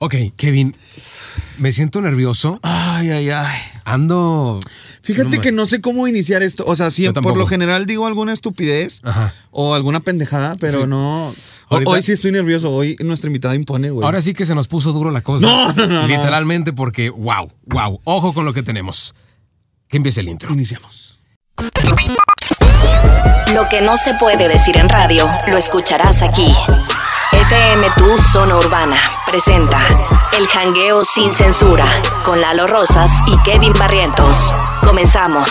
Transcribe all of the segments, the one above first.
Ok, Kevin, me siento nervioso. Ay, ay, ay. Ando. Fíjate No, que no sé cómo iniciar esto. O sea, Yo por lo general digo alguna estupidez Ajá. o alguna pendejada, pero Sí. no. Ahorita- Hoy sí estoy nervioso. Hoy nuestra invitada impone, güey. Ahora sí que se nos puso duro la cosa. No, no, no, no. Literalmente porque, wow, wow. Ojo con lo que tenemos. Que empiece el intro. iniciamos. Lo que no se puede decir en radio, lo escucharás aquí. FM Tu Zona Urbana presenta El Jangueo Sin Censura con Lalo Rosas y Kevin Barrientos. Comenzamos.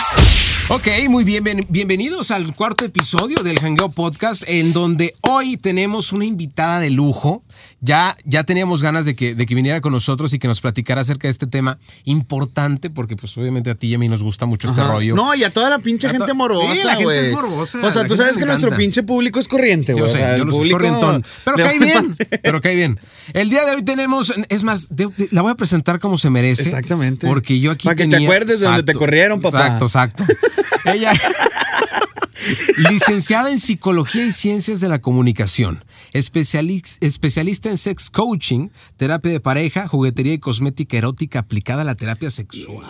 Ok, muy bien, bien- bienvenidos al cuarto episodio del Hangueo Podcast, en donde hoy tenemos una invitada de lujo. Ya, ya teníamos ganas de que, de que viniera con nosotros y que nos platicara acerca de este tema importante, porque pues obviamente a ti y a mí nos gusta mucho este rollo. No, y a toda la pinche A gente Sí, la gente es morbosa, O sea, tú sabes que nuestro pinche público es corriente, güey. Yo O sea, yo el público corrientón. Pero cae bien, pero cae bien. El día de hoy tenemos, es más, de- de- la voy a presentar como se merece. Exactamente. Porque yo aquí Para que te acuerdes de donde te corrieron, papá. Exacto, exacto. Ella, licenciada en Psicología y Ciencias de la Comunicación, especialista en sex coaching, terapia de pareja, juguetería y cosmética erótica aplicada a la terapia sexual.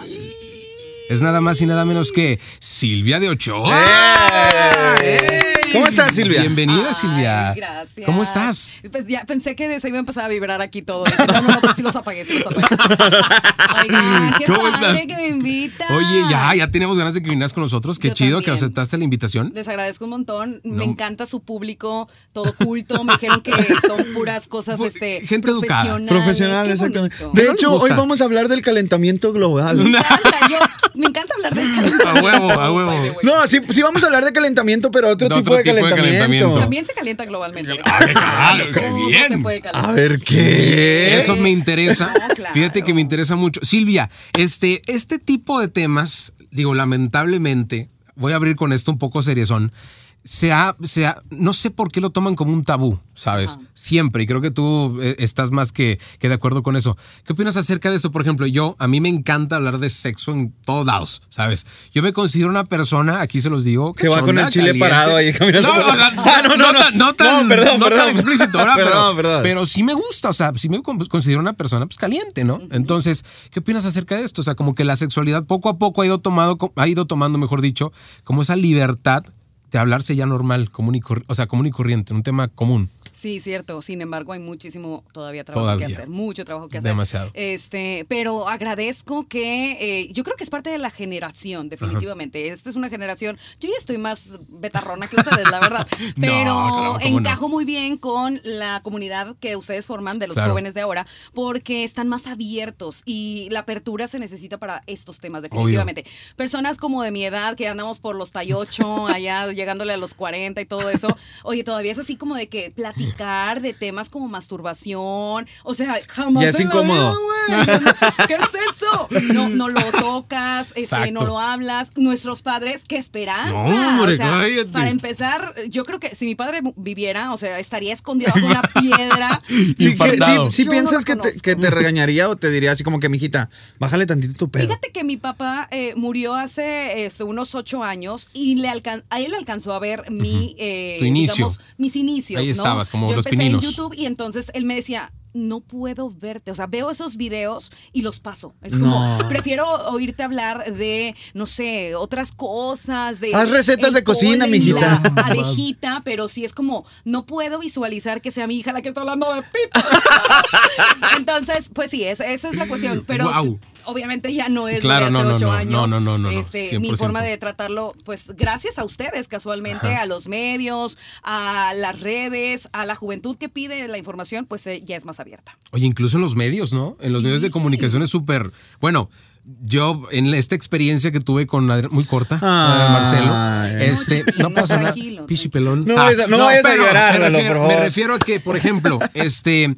Es nada más y nada menos que Silvia de Ochoa. ¡Eh! ¿Cómo estás, Silvia? Bienvenida, Ay, Silvia. Gracias. ¿Cómo estás? Pues ya pensé que se iba a empezar a vibrar aquí todo. No, no, no, pues sí los apagué, sí los apagué. Oigan, qué ¿Cómo padre estás? que me invitan. Oye, ya, ya teníamos ganas de que vinieras con nosotros. Qué Yo chido que aceptaste la invitación. Les agradezco un montón. No. Me encanta su público, todo culto. Me dijeron que son puras cosas, Pu- este, gente educada. profesionales. Profesional, Qué exactamente. De ¿No hecho, hoy vamos a hablar del calentamiento global. Me encanta, yo, me encanta hablar de calentamiento. A huevo, a huevo. No, sí, sí vamos a hablar de calentamiento, pero otro, De tipo, de, tipo de calentamiento. calentamiento. También se calienta globalmente. Ah, qué carajo, qué Todo bien. se puede calentar. A ver, ¿qué? Eso me interesa. No, claro. Fíjate que me interesa mucho. Silvia, este, este tipo de temas, digo, lamentablemente, voy a abrir con esto un poco seriezón. Se ha, se ha- no sé por qué lo toman como un tabú, ¿sabes? Ajá. Siempre, y creo que tú eh, estás más que, que de acuerdo con eso. ¿Qué opinas acerca de esto? Por ejemplo, yo, a mí me encanta hablar de sexo en todos lados, ¿sabes? Yo me considero una persona, aquí se los digo, Que va con el chile caliente. parado ahí caminando No, no, la- no, Ah, no, no, no. tan, no tan, No, perdón, no tan perdón. explícito, ¿verdad? Pero- Perdón, perdón. pero sí me gusta, o sea, sí me con- considero una persona pues caliente, ¿no? Entonces, ¿qué opinas acerca de esto? O sea, como que la sexualidad poco a poco ha ido tomado, ha ido tomando, mejor dicho, como esa libertad de hablarse ya normal, común y o sea, común y corriente, un tema común. Sí, cierto. Sin embargo, hay muchísimo todavía trabajo Todavía. que hacer, mucho trabajo que hacer. Demasiado. Este, pero agradezco que eh, yo creo que es parte de la generación, definitivamente. Esta es una generación. Yo ya estoy más betarrona que ustedes, la verdad. No, Pero claro, ¿cómo no? encajo muy bien con la comunidad que ustedes forman de los Claro. jóvenes de ahora, porque están más abiertos y la apertura se necesita para estos temas, definitivamente. Personas como de mi edad que andamos por los 38, allá llegándole a los 40 y todo eso. Oye, todavía es así como de que platicar de temas como masturbación. O sea, jamás. Ya es incómodo. vida. ¿Qué es eso? No, no lo tocas, este, no lo hablas. Nuestros padres, qué esperanza. No, hombre, o sea, cállate. para empezar, yo creo que si mi padre viviera, o sea, estaría escondido bajo una piedra. Sí, Infartado. sí, piensas no que te, conozco. que te regañaría o te diría así como que, mijita, bájale tantito tu pedo. Fíjate que mi papá eh, murió hace este, unos ocho años y le alcan- a él alcanzó a ver mi, eh, Tu inicio. digamos, mis inicios. Ahí ¿no? estabas, como Yo los empecé pininos. en YouTube y entonces él me decía, no puedo verte. O sea, veo esos videos y los paso. Es como, No. prefiero oírte hablar de, no sé, otras cosas. De Haz recetas de cocina, mijita. La abejita, pero sí es como, no puedo visualizar que sea mi hija la que está hablando de pito. Entonces, pues sí, esa, esa es la cuestión. Pero Guau. Obviamente ya no es Claro, lo de no, hace no, ocho no, años. no, no, no, no, Este, mi 100%. forma de tratarlo, pues gracias a ustedes casualmente, a los medios, a las redes, a la juventud que pide la información, pues eh, ya es más abierta. Oye, incluso en los medios, ¿no? En los medios de comunicación es súper. Bueno, yo en esta experiencia que tuve con Adrián, muy corta, Ay. Marcelo, este, No, no pasa nada. Pichi pelón. No vayas a- no vayas a pero llorar, me Lalo, refiero, por me refiero a que, por ejemplo, este.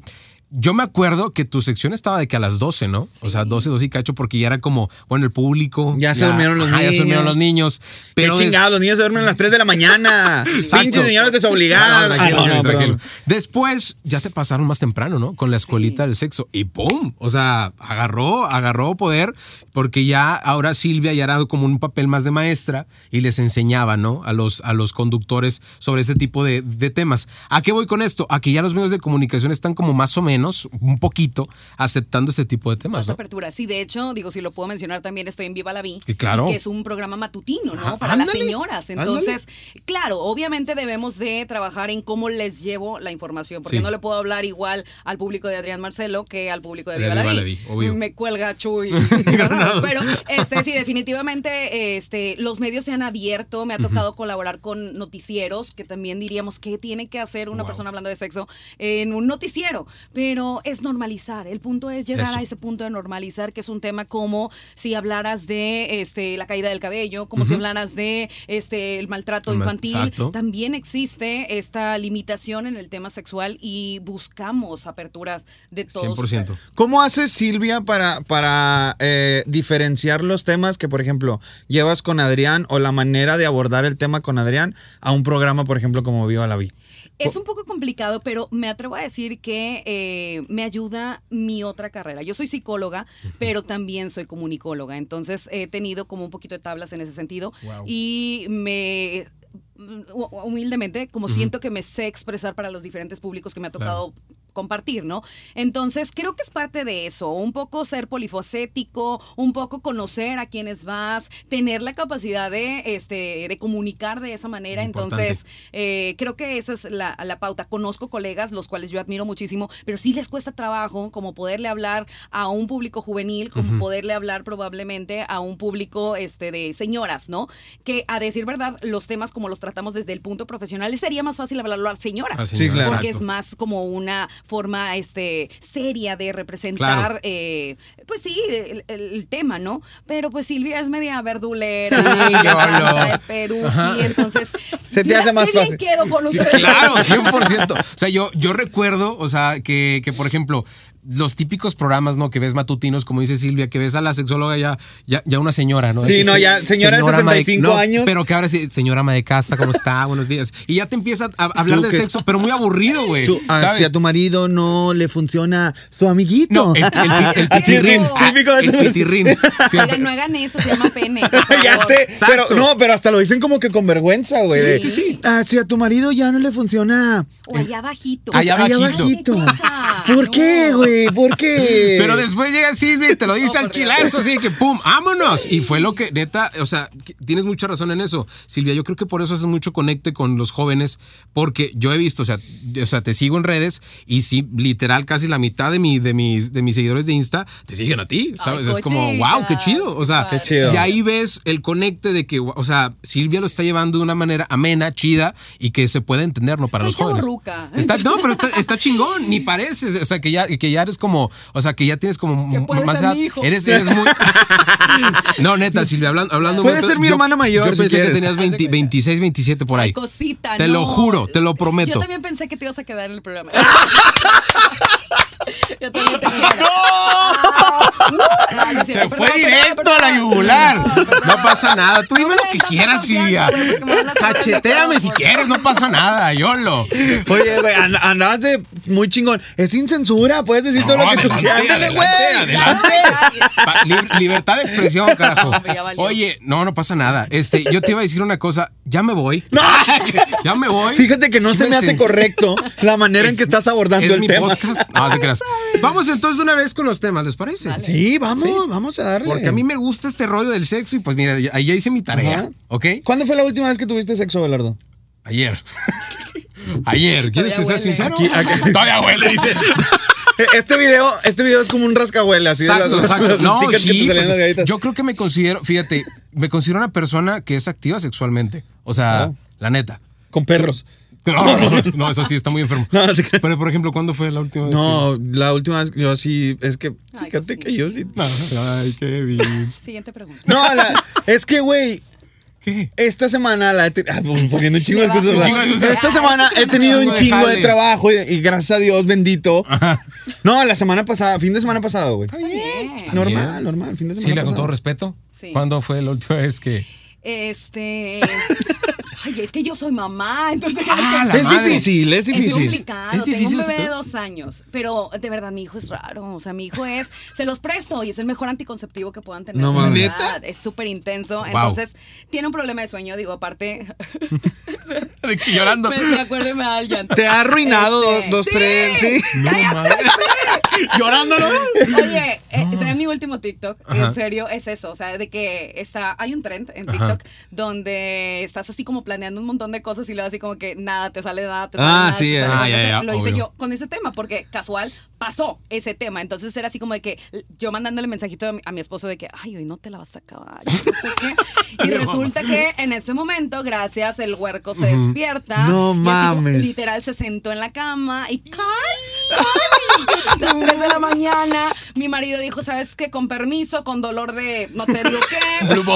Yo me acuerdo que tu sección estaba de que a las 12, ¿no? O sea, 12, 12 y cacho, porque ya era como, bueno, el público. Ya se durmieron los ajá, Ya se niños. durmieron los niños. Pero Qué des- chingados, los niños se duermen a las 3 de la mañana. Pinches señores desobligados. No, Ah, no, no, tranquilo, tranquilo. Después ya te pasaron más temprano, ¿no? Con la escuelita del sexo. Y ¡pum! O sea, agarró, agarró poder porque ya ahora Silvia ya era como un papel más de maestra y les enseñaba, ¿no? A los, a los conductores sobre este tipo de, de temas. ¿A qué voy con esto? A que ya los medios de comunicación están como más o menos menos, un poquito, aceptando este tipo de temas, Más ¿no? apertura. Sí, de hecho, digo, si lo puedo mencionar también, estoy en Viva la Vi. Y claro. Que es un programa matutino, ¿no? Ajá, Para ándale, las señoras. ándale. Entonces, claro, obviamente debemos de trabajar en cómo les llevo la información, porque Sí. no le puedo hablar igual al público de Adrián Marcelo que al público de Viva la Viva Vi. la Vi. Me cuelga Chuy. Pero, este, sí, definitivamente, este, los medios se han abierto. Me ha tocado colaborar con noticieros, que también diríamos que tiene que hacer una Wow. persona hablando de sexo en un noticiero. Pero es normalizar. El punto es llegar Eso. a ese punto de normalizar, que es un tema como si hablaras de este, la caída del cabello, como si hablaras de este, el maltrato infantil. exacto. También existe esta limitación en el tema sexual y buscamos aperturas de todos. 100%. ¿Cómo haces, Silvia, para, para eh, diferenciar los temas que, por ejemplo, llevas con Adrián o la manera de abordar el tema con Adrián a un programa, por ejemplo, como Viva la Vi? Es un poco complicado, pero me atrevo a decir que eh, me ayuda mi otra carrera. Yo soy psicóloga, pero también soy comunicóloga. Entonces he tenido como un poquito de tablas en ese sentido. Wow. Y me hu- humildemente, como siento que me sé expresar para los diferentes públicos que me ha tocado compartir, ¿no? Entonces, creo que es parte de eso, un poco ser polifacético, un poco conocer a quienes vas, tener la capacidad de, este, de comunicar de esa manera. Importante. Entonces, eh, creo que esa es la, la pauta. Conozco colegas, los cuales yo admiro muchísimo, pero sí les cuesta trabajo como poderle hablar a un público juvenil, como poderle hablar probablemente a un público este, de señoras, ¿no? Que a decir verdad, los temas como los tratamos desde el punto profesional, sería más fácil hablarlo a señoras. Ah, Sí, claro. Porque exacto. es más como una forma este, seria de representar, Claro. eh, pues sí, el, el- tema, ¿no? Pero pues Silvia es media verdulera, Sí, el peruqui, Ajá. entonces... Se te hace más qué bien fácil. quedo con Sí, claro, 100%. O sea, yo, yo recuerdo, o sea, que, que, por ejemplo, los típicos programas, ¿no? Que ves matutinos, como dice Silvia, que ves a la sexóloga ya, ya, ya una señora, ¿no? Sí, Que no, se- ya, señora de ama 65 no, años. Pero que ahora sí, señora ama de casa, ¿cómo está? Buenos días. Y ya te empieza a hablar de que- sexo, pero muy aburrido, güey. Ah, ¿sabes? si a tu marido no le funciona su amiguito. No, el, el, pitirrín. típico de el esos- pitirrín. Oigan, no hagan eso, se llama pene. ya sé, Exacto. pero no, pero hasta lo dicen como que con vergüenza, güey. Sí, de, sí, sí. Ah, si a tu marido ya no le funciona. O allá abajito. Allá allá abajito. abajito. cosa? ¿Por No. qué, güey? ¿Por qué? Pero después llega Silvia y te lo dice No, al chilazo, así que pum, vámonos. Y fue lo que, neta, o sea, tienes mucha razón en eso. Silvia, yo creo que por eso haces mucho conecte con los jóvenes, porque yo he visto, o sea, o sea, te sigo en redes y sí, literal, casi la mitad de, mi, de, mis, de mis seguidores de Insta te siguen a ti, ¿sabes? Ay, es como, wow, qué chido. O sea, Qué chido. y ahí ves el conecte de que, o sea, Silvia lo está llevando de una manera amena, chida y que se puede entender, ¿no? Para Soy los jóvenes. Está, no, pero está, está chingón, ni pareces. O sea, que ya, que ya eres como, o sea, que ya tienes como más ser edad. mi hijo. Eres, eres muy. no, neta, Silvia, hablando. hablando Puede ser mi yo- hermana mayor, Yo si pensé que tenías 20 26, 27 por ahí. Cosita, Te no. lo juro, te lo prometo. Yo también pensé que te ibas a quedar en el programa. Yo también te quiero. Ah, no Se fue perdón, directo perdón, a la yugular. No pasa nada. Tú dime No lo que quieras, Silvia. de Cacheteame si quieres, no pasa nada. Yolo. Oye, güey, and- andabas de muy chingón. Es sin censura, puedes decir todo No, lo que tú quieras. Ándale, adelante, güey. adelante. Pa- li- libertad de expresión, carajo. No, ya valió. Oye, no, no pasa nada. Este, yo te iba a decir una cosa. Ya me voy. ya me voy. Fíjate que no Sí se me hace correcto la manera en que estás abordando es el mi tema. podcast. No, te creas. Vamos entonces de una vez con los temas, ¿les parece? Sí, vamos, vamos a darle. Porque a mí me gusta este rollo del sexo y pues mira, ahí ya hice mi tarea, Ajá. ¿ok? ¿Cuándo fue la última vez que tuviste sexo, Belardo? Ayer. Ayer. ¿Quieres que sea sincero? Aquí- aquí- Todavía huele, dice. Este video, este video es como un rascahuele, así de Exacto, los, exacto. los No, que sí, te pues, las yo creo que me considero, fíjate, me considero una persona que es activa sexualmente. O sea, Oh. la neta. Con perros. No, no, no, no, eso sí está muy enfermo. No, no te creas. Pero, por ejemplo, ¿cuándo fue la última vez? No, la última vez que yo sí, es que, Ay, fíjate sí. que yo sí. Ay, qué bien. Siguiente pregunta. No, la- es que, güey, ¿Qué? esta semana la he ah, poniendo un chingo de cosas. Esta semana he tenido un Chingo de trabajo y, y gracias a Dios, bendito. No, la semana pasada, fin de semana pasado, güey. Bien. Normal, normal, fin de semana con pasado. todo respeto. Sí. ¿Cuándo fue la última vez que.? Este. Ay, es que yo soy mamá, entonces Ah, la Es madre. difícil, es es difícil. complicado. Es difícil Tengo un bebé de dos años, pero de verdad mi hijo es raro. O sea, mi hijo es, se los presto y es el mejor anticonceptivo que puedan tener. No mames. Es súper intenso. Wow. Entonces, tiene un problema de sueño. Digo, aparte, De que llorando. me, me acuerdo y me da el llanto. Te ha arruinado Este, dos, dos, tres, sí. No mames. Llorándolo. Oye, eh, trae mi último TikTok, Ajá. en serio, es eso, o sea, de que está, hay un trend en Ajá. TikTok donde estás así como planeando un montón de cosas y luego así como que nada, te sale nada, te sale Ah, nada, sí, te sale ah, nada. ya, ya, Lo hice yo con ese tema porque casual pasó ese tema, entonces era así como de que yo mandándole mensajito a mi, a mi esposo de que, ay, hoy no te la vas a acabar, yo no sé qué. Y resulta que en ese momento, gracias, el huerco se despierta. No así mames. literal se sentó en la cama y. Las 3 de la mañana, mi marido dijo, ¿sabes qué? Con permiso, con dolor de no te digo qué.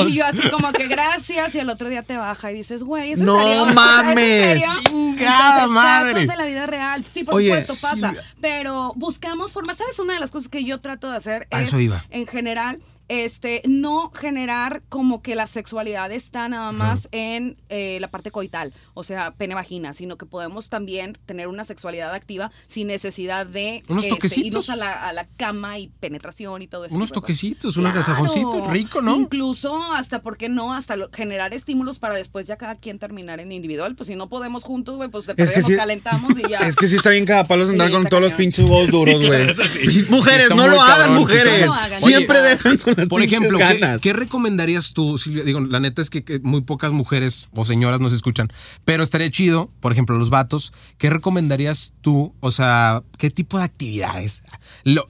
Y yo así como que gracias. Y el otro día te baja y dices, güey, ¿es en No serio? mames. ¿Es en serio? Chingada Entonces, madre. casos de la vida real. Sí, por Oye, supuesto, pasa. Pero buscamos formas. ¿Sabes? Una de las cosas que yo trato de hacer A eso iba. en general, este, no generar como que la sexualidad está nada más en eh, la parte coital, o sea, pene-vagina, sino que podemos también tener una sexualidad activa sin necesidad de Unos este, toquecitos. irnos a la, a la cama y penetración y todo eso. Unos toquecitos, un agasajoncito, rico, ¿no? Incluso hasta, ¿por qué no? Hasta lo- generar estímulos para después ya cada quien terminar en individual. Pues si no podemos juntos, güey, pues de Es que nos sí- calentamos y ya. Es que sí está bien cada palo andar Sí, con todos los pinches huevos duros, güey. sí. Mujeres, no lo hagan, cabrón, mujeres. muy- No lo hagan. Siempre Oye, dejan con las Por ejemplo, ¿qué, ganas. qué recomendarías tú, Silvia? Digo, la neta es que, que muy pocas mujeres o señoras nos escuchan, pero estaría chido, por ejemplo, los vatos, ¿qué recomendarías tú? O sea, ¿qué tipo de actividades? Lo-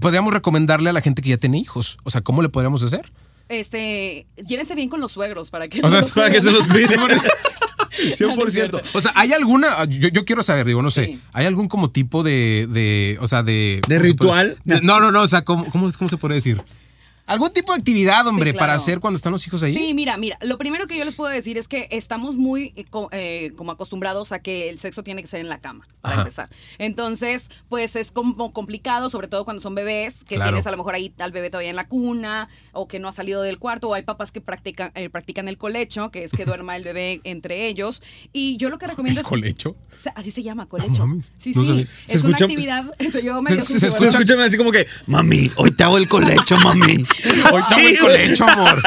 podríamos recomendarle a la gente que ya tiene hijos. O sea, ¿cómo le podríamos hacer? Este, llévense bien con los suegros para que O no sea, para que se los cuiden. 100%. O sea, ¿hay alguna? Yo, yo quiero saber, digo, no sé, Sí. ¿hay algún como tipo de, de o sea, de... ¿De ¿cómo se puede- ritual? de- no, no, no, o sea, ¿cómo, cómo, cómo se puede decir? ¿Algún tipo de actividad, hombre, claro. para hacer cuando están los hijos ahí? Sí, mira, mira, lo primero que yo les puedo decir es que estamos muy eh, co- eh, como acostumbrados a que el sexo tiene que ser en la cama, para Ajá. empezar. Entonces, pues es como complicado, sobre todo cuando son bebés, que Claro. tienes a lo mejor ahí al bebé todavía en la cuna, o que no ha salido del cuarto, o hay papás que practican, eh, practican el colecho, que es que duerma el bebé entre ellos. Y yo lo que recomiendo ¿El es... colecho? Así se llama, colecho. mames, sí, no sí. sabía. Se Es una escucha- actividad. yo se- se. Se así como que, mami, hoy te hago el colecho, mami. Hoy está Sí, colecho, amor.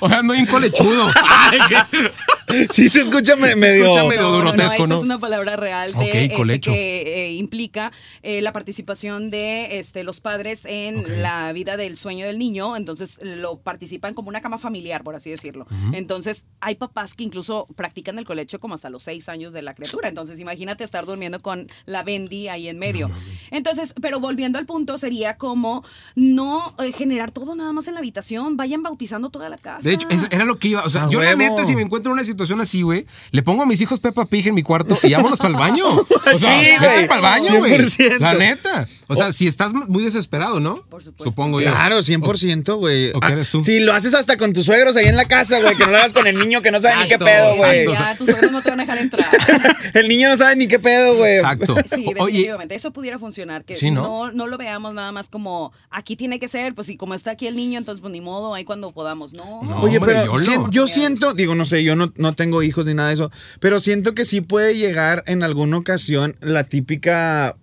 O sea, ando bien colechudo. Ay, qué- Sí, se escucha me- medio. escucha medio- No, no, no, es una palabra real de, Ok, este, que eh, implica eh, la participación de este, los padres en la vida del sueño del niño. Entonces lo participan como una cama familiar, por así decirlo. Entonces hay papás que incluso practican el colecho como hasta los seis años de la criatura. Entonces imagínate estar durmiendo con la Bendy ahí en medio. Entonces, pero volviendo al punto, sería como no eh, generar todo nada más en la habitación. Vayan bautizando toda la casa. De hecho, era lo que iba. O sea, A yo la huevo. neta, si me encuentro en una situación así, güey, le pongo a mis hijos Peppa Pig en mi cuarto y vámonos para el baño. O sea, Sí, güey. para el baño, güey. 100%. La neta. O sea, si estás muy desesperado, ¿no? Por supuesto. Supongo yo. Claro, 100%, güey. ¿O qué eres tú? Si lo haces hasta con tus suegros ahí en la casa, güey, que no lo hagas con el niño que no sabe ni qué pedo, güey. Ya, tus suegros no te van a dejar entrar. El niño no sabe ni qué pedo, güey. Exacto. Sí, Oye, definitivamente. Eso pudiera funcionar. Que Sí, ¿no? ¿no? No, lo veamos nada más como aquí tiene que ser, pues y como está aquí el niño, entonces pues ni modo, ahí cuando podamos. No. No. Oye, hombre, pero yo siento, digo, no sé, yo no, no tengo hijos ni nada de eso, pero siento que sí puede llegar en alguna ocasión la típica,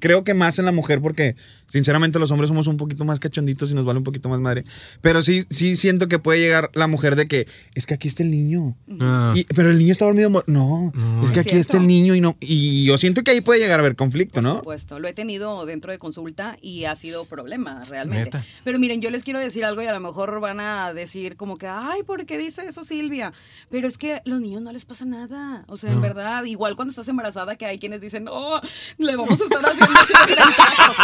creo que más en la mujer, porque sinceramente los hombres somos un poquito más cachonditos y nos vale un poquito más madre, pero sí, sí siento que puede llegar la mujer de que, es que aquí está el niño. Ah. Y- pero el niño está dormido. No, es que Es aquí está el niño y no. Y yo siento que ahí puede llegar a haber conflicto, Por ¿no? supuesto, lo he tenido dentro de consulta y ha sido problema realmente. Neta. Pero miren, yo les quiero decir algo y a lo mejor van a decir como que, ay, ¿por qué dice eso Silvia? Pero es que a los niños no les pasa nada. O sea, en verdad, igual cuando estás embarazada que hay quienes dicen, no, le vamos a estar haciendo así de trancazos".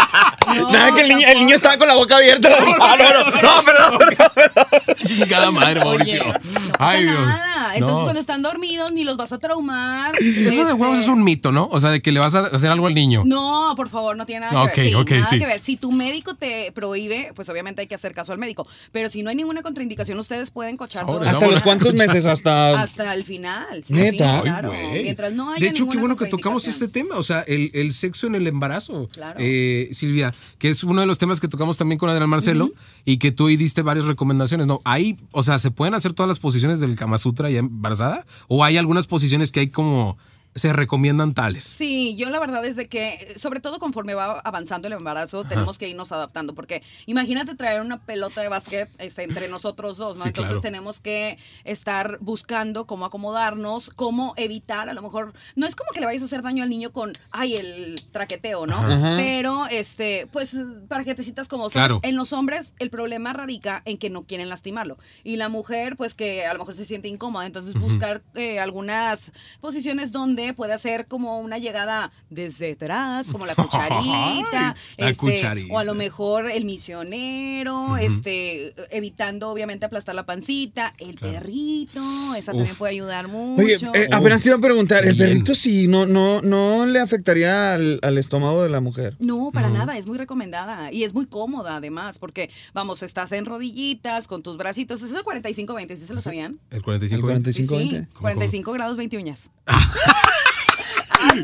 No, Nada, que el niño, el niño estaba con la boca abierta. Ah, no, no, no, perdón, perdón. Chingada madre, Mauricio. Oye, no Ay, Dios. nada. Entonces, No. cuando están dormidos, ni los vas a traumar. Eso de Este, huevos es un mito, ¿no? O sea, de que le vas a hacer algo al niño. No, por favor, no tiene nada No, que ver. Sí, ok, nada sí. que ver. Si tu médico te prohíbe, pues obviamente hay que hacer caso al médico. Pero si no hay ninguna contraindicación, ustedes pueden cochar todo. ¿Hasta los cuántos escuchar. meses? Hasta. Hasta el final. Sí, ¿Neta? sí, claro. Ay. Mientras no haya de hecho, qué bueno que tocamos este tema, o sea, el, el sexo en el embarazo. Claro. Eh, Silvia, que es uno de los temas que tocamos también con Adrián Marcelo y que tú ahí diste varias recomendaciones. No, ahí, o sea, se pueden hacer todas las posiciones del Kama Sutra embarazada? ¿O hay algunas posiciones que hay como se recomiendan tales? Sí, yo la verdad es de que, sobre todo conforme va avanzando el embarazo, tenemos que irnos adaptando, porque imagínate traer una pelota de básquet este, entre nosotros dos, ¿no? Sí, Entonces claro. tenemos que estar buscando cómo acomodarnos, cómo evitar, a lo mejor, no es como que le vayas a hacer daño al niño con, ay, el traqueteo, ¿no? Pero, este, pues, para que te citas como, ¿sabes? Claro. En los hombres el problema radica en que no quieren lastimarlo. Y la mujer, pues que a lo mejor se siente incómoda. Entonces buscar eh, algunas posiciones donde puede hacer como una llegada desde atrás, como la cucharita. Ay, la este, cucharita. O a lo mejor el misionero, este, evitando obviamente aplastar la pancita. El perrito, esa también puede ayudar mucho. Oye, eh, apenas te iba a preguntar, ¿el Bien. perrito sí no, no, no le afectaría al, al estómago de la mujer? No, para nada, es muy recomendada y es muy cómoda además, porque vamos, estás en rodillitas con tus bracitos, eso es el 45-20, ¿sí se lo sabían? El 45. El 45. Sí, 20. 45 grados 20 uñas.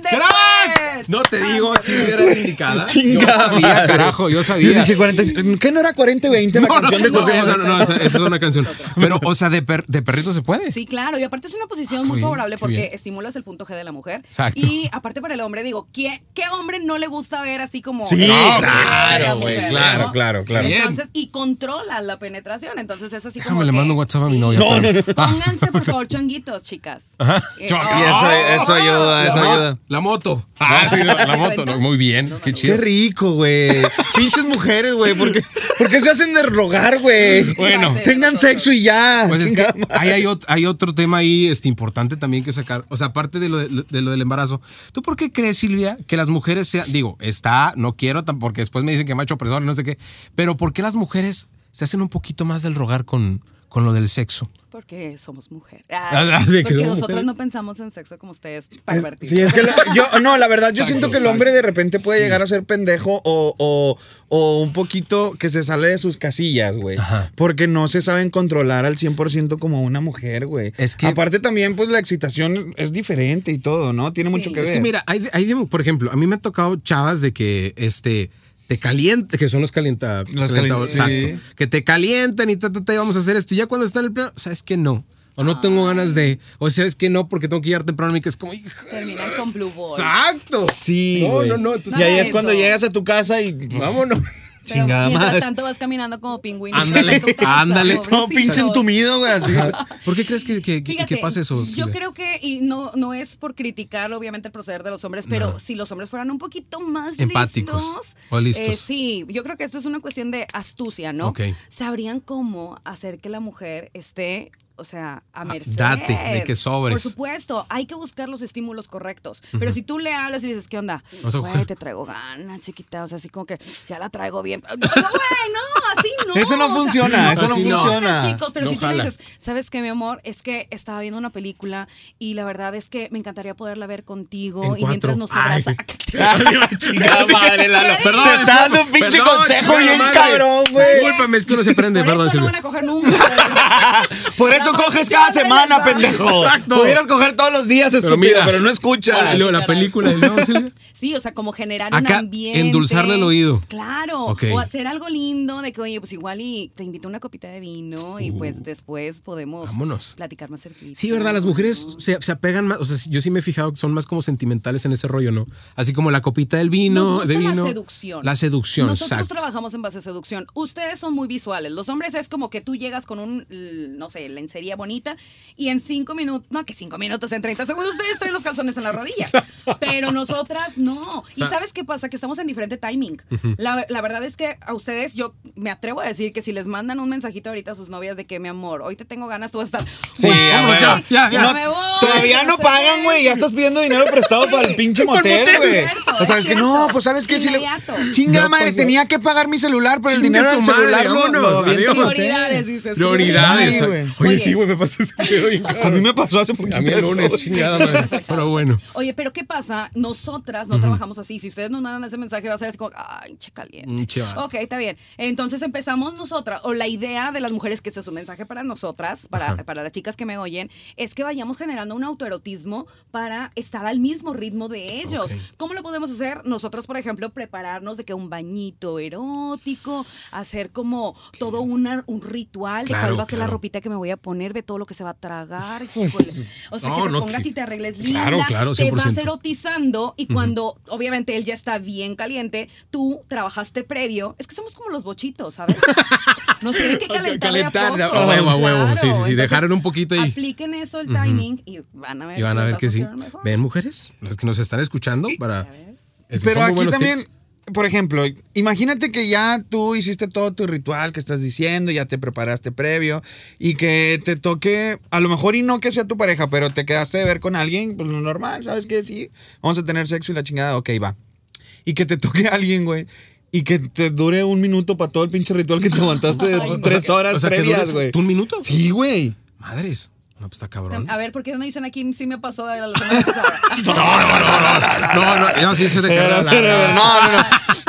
¡Crack! No te digo si hubiera sido indicada. Yo Chingada sabía, madre. carajo, yo Yo sabía. dije 40, ¿qué no era 40-20 la canción de no, José esa, José? no, esa- esa es una canción. Pero, o sea, de, per- de perrito se puede. Sí, claro, y aparte es una posición Ah, muy favorable porque bien. estimulas el punto G de la mujer. Exacto. Y aparte para el hombre, digo, ¿qué, qué hombre no le gusta ver así como... Sí, No, claro, la güey, claro, ¿no? claro, claro. Entonces, y controla la penetración, entonces es así como Déjame le que- mando un WhatsApp a mi novia. No, no, no. Ah. Pónganse, por favor, chonguitos, chicas. Ajá. Eh, Y eso, eso ayuda, eso mo- La moto. Ah, sí, la, la moto. no, muy bien. Qué chido. Qué rico, güey. Pinches mujeres, güey. ¿Por qué, por qué se hacen de rogar, güey? Bueno. Tengan sexo y ya. Pues es que hay, hay otro tema ahí este, importante también que sacar. O sea, aparte de lo, de, de lo del embarazo. ¿Tú por qué crees, Silvia, que las mujeres sean. Digo, está, no quiero, porque después me dicen que macho opresor y no sé qué. Pero ¿por qué las mujeres se hacen un poquito más del rogar con, con lo del sexo? Porque somos mujeres. Ah, porque somos nosotros mujeres. no pensamos en sexo como ustedes Es- pervertidos. sí, es que la- yo, no, la verdad, yo Exacto, siento que el hombre de repente puede Sí. llegar a ser pendejo o, o, o un poquito que se sale de sus casillas, güey. Ajá. Porque no se saben controlar al 100% como una mujer, güey. Es que- Aparte también, pues la excitación es diferente y todo, ¿no? Tiene Sí. mucho que Es ver. que mira, hay, hay por ejemplo, a mí me ha tocado chavas de que este te calienta, que son los calienta, Los exacto, sí. que te calientan y ta, ta, ta, y vamos a hacer esto. Y ya cuando está en el plano, sabes que no. O no tengo ganas de, o sabes que no, porque tengo que llegar temprano y que es como, Terminan con Blue Ball. exacto. Sí. No, no, no. entonces- Y ahí es Eso. cuando llegas a tu casa y. vámonos. Pero Chingada mientras madre. tanto vas caminando como pingüino. Ándale, casa, ándale. Todo pinche entumido, güey. Así. ¿Por qué crees que, que, que- Fíjate, que pasa eso? Yo creo que, y no, no es por criticar obviamente el proceder de los hombres, pero si los hombres fueran un poquito más Empáticos listos, o listos. eh, sí, yo creo que esto es una cuestión de astucia, ¿no? Ok. Sabrían cómo hacer que la mujer esté o sea, a merced. Ah, date, de que sobres. Por supuesto, hay que buscar los estímulos correctos. Pero si tú le hablas y dices, ¿qué onda? Güey, te traigo ganas, chiquita. O sea, así como que ya la traigo bien. No, güey, no, así no. Eso no O sea, funciona, eso no así funciona. chicos, pero No si tú le dices, ¿sabes qué, mi amor? Es que estaba viendo una película y la verdad es que me encantaría poderla ver contigo En y mientras nos Ay. abraza. Chingada madre, Lalo. Perdón, Te está dando un pinche perdón, consejo bien madre. cabrón, güey. Discúlpame, es que uno se aprende, Por perdón, eso no van a coger nunca. Por eso La coges cada semana, pendejo. Exacto. Pudieras coger todos los días, estúpido, mira. pero no escuchas. Y luego la película, ¿y luego, Silvia? Sí, o sea, como generar Acá, un ambiente. endulzarle el oído. Claro. O hacer algo lindo de que, oye, pues igual y te invito a una copita de vino y pues después podemos Uh. Vámonos. platicar más cerquita. Sí, ¿verdad? Las mujeres se, se apegan más, o sea, yo sí me he fijado que son más como sentimentales en ese rollo, ¿no? Así como la copita del vino, Nos de vino. la seducción. La seducción, Nosotros exacto. trabajamos en base a seducción. Ustedes son muy visuales. Los hombres es como que tú llegas con un, no sé, lencería bonita y en cinco minutos, no, que cinco minutos, en 30 segundos ustedes traen los calzones en la rodilla. Pero nosotras no. ¿Y sea- sabes qué pasa? Que estamos en diferente timing. la, la verdad es que a ustedes, yo me atrevo a decir que si les mandan un mensajito ahorita a sus novias de que, mi amor, hoy te tengo ganas, tú vas a estar. Sí, "Güey, a huevo. ya, ya, ya no, me voy, Todavía no pagan, qué". güey. Ya estás pidiendo dinero prestado para el pinche motel, güey. O sea, es es que no, pues sabes qué, si le. Chingada No, madre, pues, tenía que pagar mi celular, pero el dinero del celular adiós. José. Prioridades, dices. Prioridades. Sí, güey. Oye, sí, güey, me pasó ese A mí me pasó hace poquito. A mí el lunes, chingada madre. Pero bueno. Oye, pero ¿qué pasa? Nosotras trabajamos así. Si ustedes nos mandan ese mensaje, va a ser así como, ay, che caliente. Mm, che, ok, está bien. Entonces empezamos nosotras, o la idea de las mujeres, que este es un mensaje para nosotras, para, para las chicas que me oyen, es que vayamos generando un autoerotismo para estar al mismo ritmo de ellos. ¿Cómo lo podemos hacer? Nosotras, por ejemplo, prepararnos de que un bañito erótico, hacer como todo una- un ritual de Claro, cuál va a ser la ropita que me voy a poner, de todo lo que se va a tragar. híjole. O sea, No, que te no, pongas que- y te arregles linda, Claro, claro, te vas 100%. erotizando y cuando obviamente él ya está bien caliente, tú trabajaste previo. Es que somos como los bochitos, ¿sabes? Nos tienen que calentar, de a Calentar, poco. a huevo, a huevo. Claro. Sí, sí, sí, Entonces, dejaron un poquito ahí. Apliquen eso, el timing, y van a ver, Y van a ver que sí. mejor. ¿Ven, mujeres? Las que nos están escuchando para... Es- Pero son muy aquí buenos también, tips. Por ejemplo, imagínate que ya tú hiciste todo tu ritual que estás diciendo, ya te preparaste previo y que te toque, a lo mejor y no que sea tu pareja, pero te quedaste de ver con alguien, pues lo normal, ¿sabes qué? Sí, vamos a tener sexo y la chingada, ok, va. Y que te toque a alguien, güey. Y que te dure un minuto para todo el pinche ritual que te aguantaste de Ay, tres horas O sea, previas, güey. ¿Un minuto? Sí, güey. Madres. No, pues está cabrón. A ver, ¿por qué no dicen aquí sí me pasó la semana pasada? No, no, no, no, no, no, no, sí, de Pero, pero, larga. pero, no, no, no.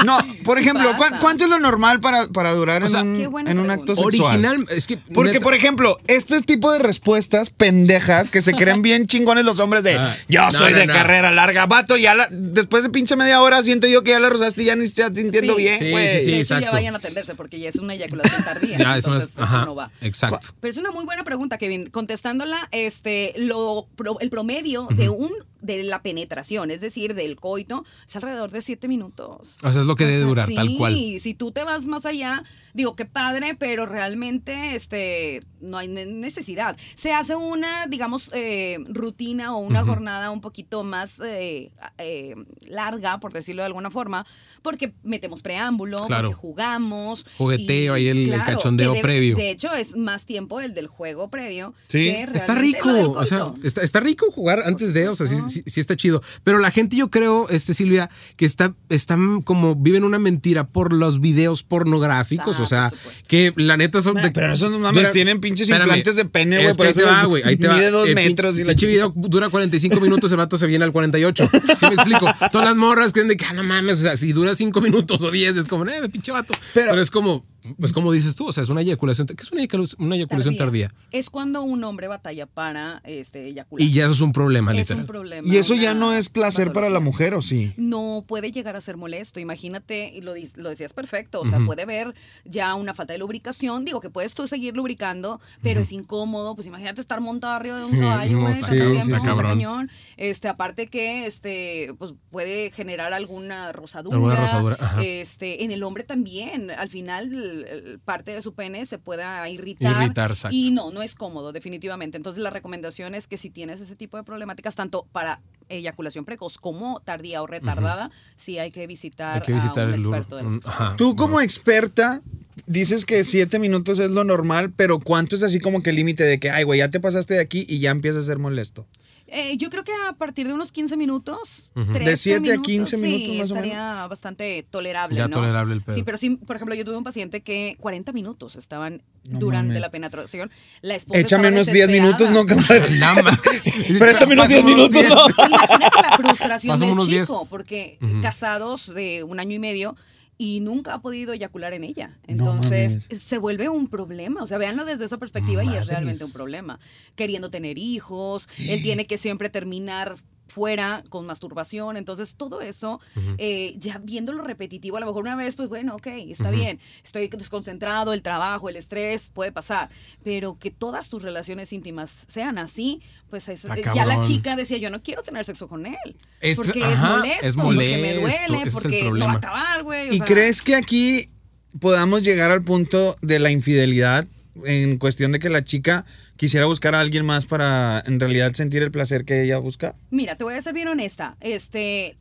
No, por ejemplo. ¿cuánto es lo normal para, para durar O sea, en, un, en acto sexual? Original, es que... Porque, neta- por ejemplo, este tipo de respuestas pendejas que se creen bien chingones los hombres de Ah. yo soy no, de no. carrera larga, vato, ya la- después de pinche media hora siento yo que ya la rozaste y ya ni estás sintiendo Sí. bien, Sí, güey. sí, sí. de hecho, ya exacto. vayan a atenderse porque ya es una eyaculación tardía. Ya, es una... entonces eso Ajá, no va. exacto. Pero es una muy buena pregunta, Kevin. Este, lo, el promedio de un de la penetración, es decir, del coito, es alrededor de siete minutos. O sea, es lo que debe durar, tal cual. Sí, si tú te vas más allá, digo, qué padre, pero realmente este, no hay ne- necesidad. Se hace una, digamos, eh, rutina o una jornada un poquito más eh, eh, larga, por decirlo de alguna forma, porque metemos preámbulo, Claro. porque jugamos. Jugueteo ahí, el- el cachondeo de- previo. De hecho, es más tiempo el del juego previo. Sí. que Está rico, o sea, está, está rico jugar antes de, o sea, sí. Sí- sí está chido. Pero la gente, yo creo, este Silvia, que está, están como, viven una mentira por los videos pornográficos, Ah, o sea, que la neta son. de- pero esos no mames, tienen pinches Espérame, implantes de pene, güey, Es que ahí te va, güey, ahí te va. mide dos metros y la pinche chingada. video dura 45 minutos, el vato se viene al 48. ¿Sí me explico? Todas las morras creen de que, ah, no mames, o sea, si dura 5 minutos o 10, es como, eh, pinche vato. Pero, Pero- es como, pues como dices tú, o sea, es una eyaculación. ¿Qué es una eyaculación, una eyaculación tardía? Es cuando un hombre batalla para este, eyacular. Y ya eso es un problema, es literal. un problema. Y eso ya no es placer para la mujer, ¿o sí? No puede llegar a ser molesto. Imagínate, y lo, lo decías perfecto, o sea, puede ver ya una falta de lubricación. Digo que puedes tú seguir lubricando, pero es incómodo. Pues imagínate estar montado arriba de un Sí, caballo, no, está cañón. Este, aparte que este, pues puede generar alguna rosadura. Alguna rosadura. Este, en el hombre también. Al final, parte de su pene se pueda irritar. Irritar, exacto. y no, no es cómodo, definitivamente. Entonces, la recomendación es que si tienes ese tipo de problemáticas, tanto para eyaculación precoz como tardía o retardada, sí hay que visitar, Hay que visitar a un el lugar. experto del sexo. Ajá. Tú como experta dices que siete minutos es lo normal, pero ¿cuánto es así como que el límite de que, ay, güey, ya te pasaste de aquí y ya empieza a ser molesto? Eh, yo creo que a partir de unos 15 minutos, Ujú. 13 De siete a minutos, 15 minutos sí, más o estaría bastante tolerable, Ya ¿no? tolerable el pedo. Sí, pero sí, por ejemplo, yo tuve un paciente que 40 minutos estaban No durante mames. la penetración. La esposa Échame unos 10 minutos, no, compadre. Nada más. Préstame unos 10 Pásame unos minutos, 10. no. Imagínate la frustración Pásame del chico, 10. porque Ujú. casados de un año y medio y nunca ha podido eyacular en ella. Entonces se vuelve un problema. O sea, véanlo desde esa perspectiva y es realmente un problema. Queriendo tener hijos, él tiene que siempre terminar fuera con masturbación, entonces todo eso, eh, ya viéndolo repetitivo, a lo mejor una vez, pues bueno, ok, está bien, estoy desconcentrado, el trabajo, el estrés, puede pasar, pero que todas tus relaciones íntimas sean así, pues es- Está ya la chica decía, yo no quiero tener sexo con él, Esto- porque ajá, es molesto, es porque me duele, es porque no va a acabar, güey. ¿Y sea, crees que aquí podamos llegar al punto de la infidelidad en cuestión de que la chica quisiera buscar a alguien más para en realidad sentir el placer que ella busca? Mira, te voy a ser bien honesta, este,